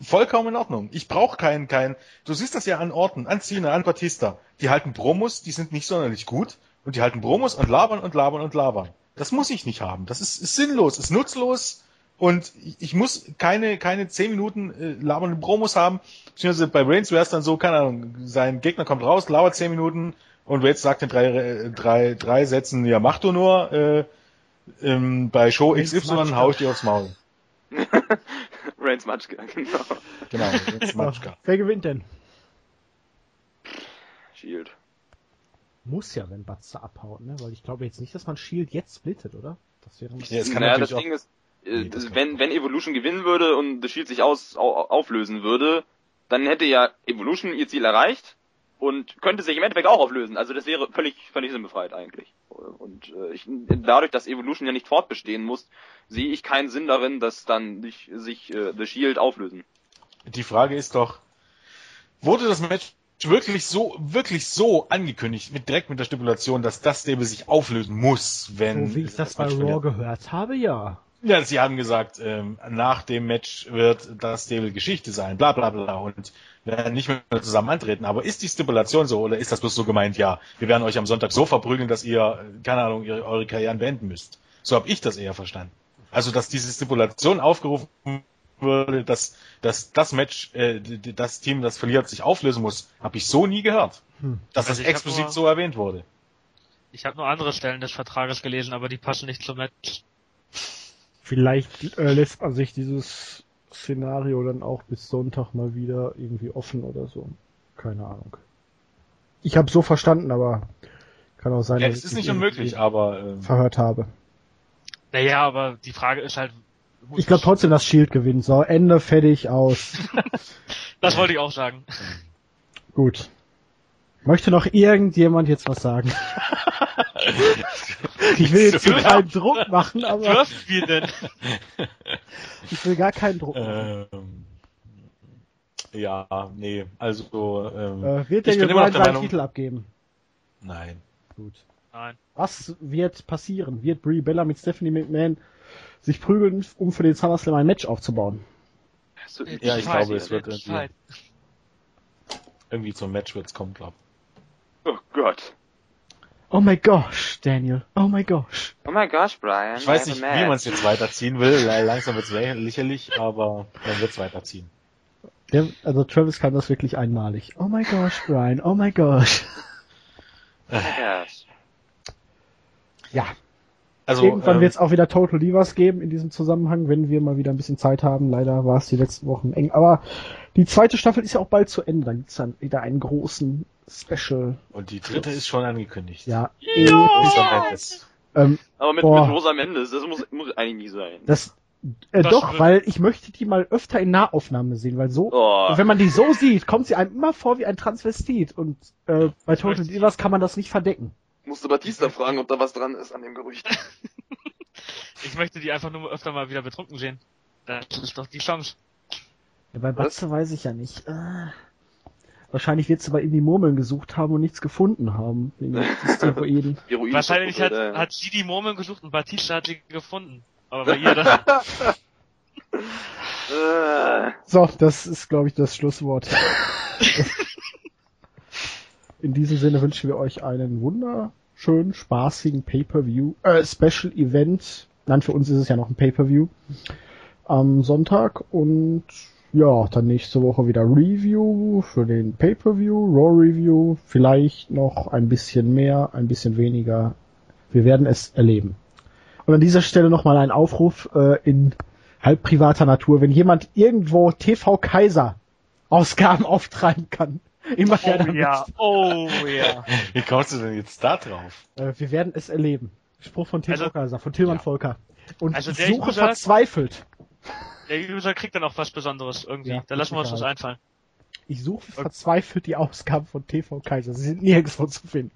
vollkommen in Ordnung. Ich brauche keinen, keinen, du siehst das ja an Orten, an Cena, an Batista. Die halten Promos, die sind nicht sonderlich gut. Und die halten Promos und labern und labern und labern. Das muss ich nicht haben. Das ist, ist sinnlos, ist nutzlos. Und ich, muss keine, keine zehn Minuten äh, labernde Promos haben. Beziehungsweise bei Reigns wäre es dann so, keine Ahnung, sein Gegner kommt raus, labert zehn Minuten und Reigns sagt in drei, äh, drei, drei Sätzen, ja mach du nur, äh, ähm, bei Show XY hau ich dir aufs Maul. [LAUGHS] Reigns Matschka, [LAUGHS] genau. Genau, Reigns Matschka. Wer gewinnt denn? Shield. Muss ja, wenn Batster abhaut, ne? Weil ich glaube jetzt nicht, dass man Shield jetzt splittet, oder? Das wäre Ja, kann naja, das Ding ist, äh, Nee, das wenn, wenn Evolution gewinnen würde und The Shield sich aus, au, auflösen würde, dann hätte ja Evolution ihr Ziel erreicht und könnte sich im Endeffekt auch auflösen. Also das wäre völlig, völlig sinnbefreit eigentlich. Und äh, ich, dadurch, dass Evolution ja nicht fortbestehen muss, sehe ich keinen Sinn darin, dass dann sich, sich äh, The Shield auflösen. Die Frage ist doch, wurde das Match wirklich so, wirklich so angekündigt, mit direkt mit der Stipulation, dass das Stable sich auflösen muss, wenn So wie ich das bei Match Raw gehört habe, ja. Ja, sie haben gesagt, ähm, nach dem Match wird das Stable Geschichte sein, bla bla bla und werden nicht mehr zusammen antreten. Aber ist die Stipulation so oder ist das bloß so gemeint, ja, wir werden euch am Sonntag so verprügeln, dass ihr, keine Ahnung, ihre, eure Karrieren beenden müsst. So habe ich das eher verstanden. Also, dass diese Stipulation aufgerufen würde, dass, dass das Match, äh, das Team, das verliert, sich auflösen muss, habe ich so nie gehört. Hm. Dass Also das explizit nur- so erwähnt wurde. Ich habe nur andere Stellen des Vertrages gelesen, aber die passen nicht zum Match. Vielleicht äh, lässt man sich dieses Szenario dann auch bis Sonntag mal wieder irgendwie offen oder so. Keine Ahnung. Ich habe so verstanden, aber kann auch sein, Ja, dass es ich ist nicht unmöglich, aber ähm, verhört habe. Naja, aber die Frage ist halt. Ich glaube trotzdem, dass Shield gewinnt. So, Ende, fertig, aus. [LAUGHS] Das wollte ich auch sagen. Gut. Möchte noch irgendjemand jetzt was sagen? [LAUGHS] ich will jetzt hier keinen Druck machen, aber Dürfen wir denn? [LAUGHS] ich will gar keinen Druck machen. Ähm, ja, nee, also ähm, Äh, wird der ich bin immer noch Gewinn der seinen Meinung, Titel abgeben? nein. Gut. Nein. Was wird passieren? Wird Brie Bella mit Stephanie McMahon sich prügeln, um für den SummerSlam ein Match aufzubauen? Es wird- Ja, ich glaube, es wird irgendwie- Irgendwie zum Match wird's kommen, glaub. Oh Gott. Oh my gosh, Daniel. Oh my gosh. Oh my gosh, Brian. Ich weiß nicht, wie man es jetzt weiterziehen will. Langsam wird's lä- lächerlich, aber man wird's weiterziehen. Der, also Travis kann das wirklich einmalig. Oh my gosh, Brian. Oh my gosh. Yes. Ja, Also, irgendwann ähm, wird es auch wieder Total Divas geben in diesem Zusammenhang, wenn wir mal wieder ein bisschen Zeit haben. Leider war es die letzten Wochen eng. Aber die zweite Staffel ist ja auch bald zu Ende. Dann gibt's dann wieder einen großen Special. und die dritte ist schon angekündigt. Ja. Rosa Mendes. Ähm, Aber mit, Boah. mit Rosa Mendes, das muss, muss eigentlich nie sein. das äh, Das doch, wird- weil ich möchte die mal öfter in Nahaufnahme sehen, weil so Oh, wenn man die so sieht, kommt sie einem immer vor wie ein Transvestit und äh, bei Total Divas kann man das nicht verdecken. Musste Batista fragen, ob da was dran ist an dem Gerücht. [LAUGHS] Ich möchte die einfach nur öfter mal wieder betrunken sehen. Das ist doch die Chance. Ja, bei Was? Batze weiß ich ja nicht. Äh, wahrscheinlich wird sie bei ihm die Murmeln gesucht haben und nichts gefunden haben. Wegen den [LAUGHS] Steroiden. Wahrscheinlich hat, äh, hat sie die Murmeln gesucht und Batista hat sie gefunden. Aber bei ihr dann, [LAUGHS] äh, So, das ist, glaube ich, das Schlusswort. In diesem Sinne wünschen wir euch einen wunderschönen, spaßigen Pay-Per-View, äh, Special Event. Nein, für uns ist es ja noch ein Pay-Per-View. Am Sonntag und ja, dann nächste Woche wieder Review für den Pay-Per-View, Raw Review, vielleicht noch ein bisschen mehr, ein bisschen weniger. Wir werden es erleben. Und an dieser Stelle nochmal ein Aufruf äh, in halb privater Natur, wenn jemand irgendwo TV Kaiser Ausgaben auftreiben kann. [LAUGHS] Immer her oh damit. ja, oh ja. [LAUGHS] Wie kommst du denn jetzt da drauf? Äh, wir werden es erleben. Spruch von TV Also- Kaiser, von Tilman Ja. Volker. Und Also ich der suche User- verzweifelt. Der User kriegt dann auch was Besonderes irgendwie. Ja, da lassen wir uns was einfallen. Ich suche verzweifelt die Ausgaben von TV Kaiser. Sie sind nirgendwo zu finden.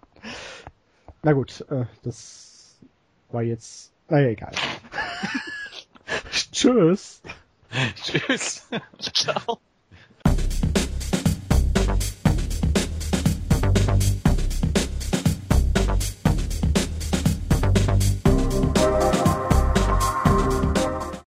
Na gut, äh, das war jetzt. Naja, egal. [LAUGHS] Tschüss. Tschüss. Ciao.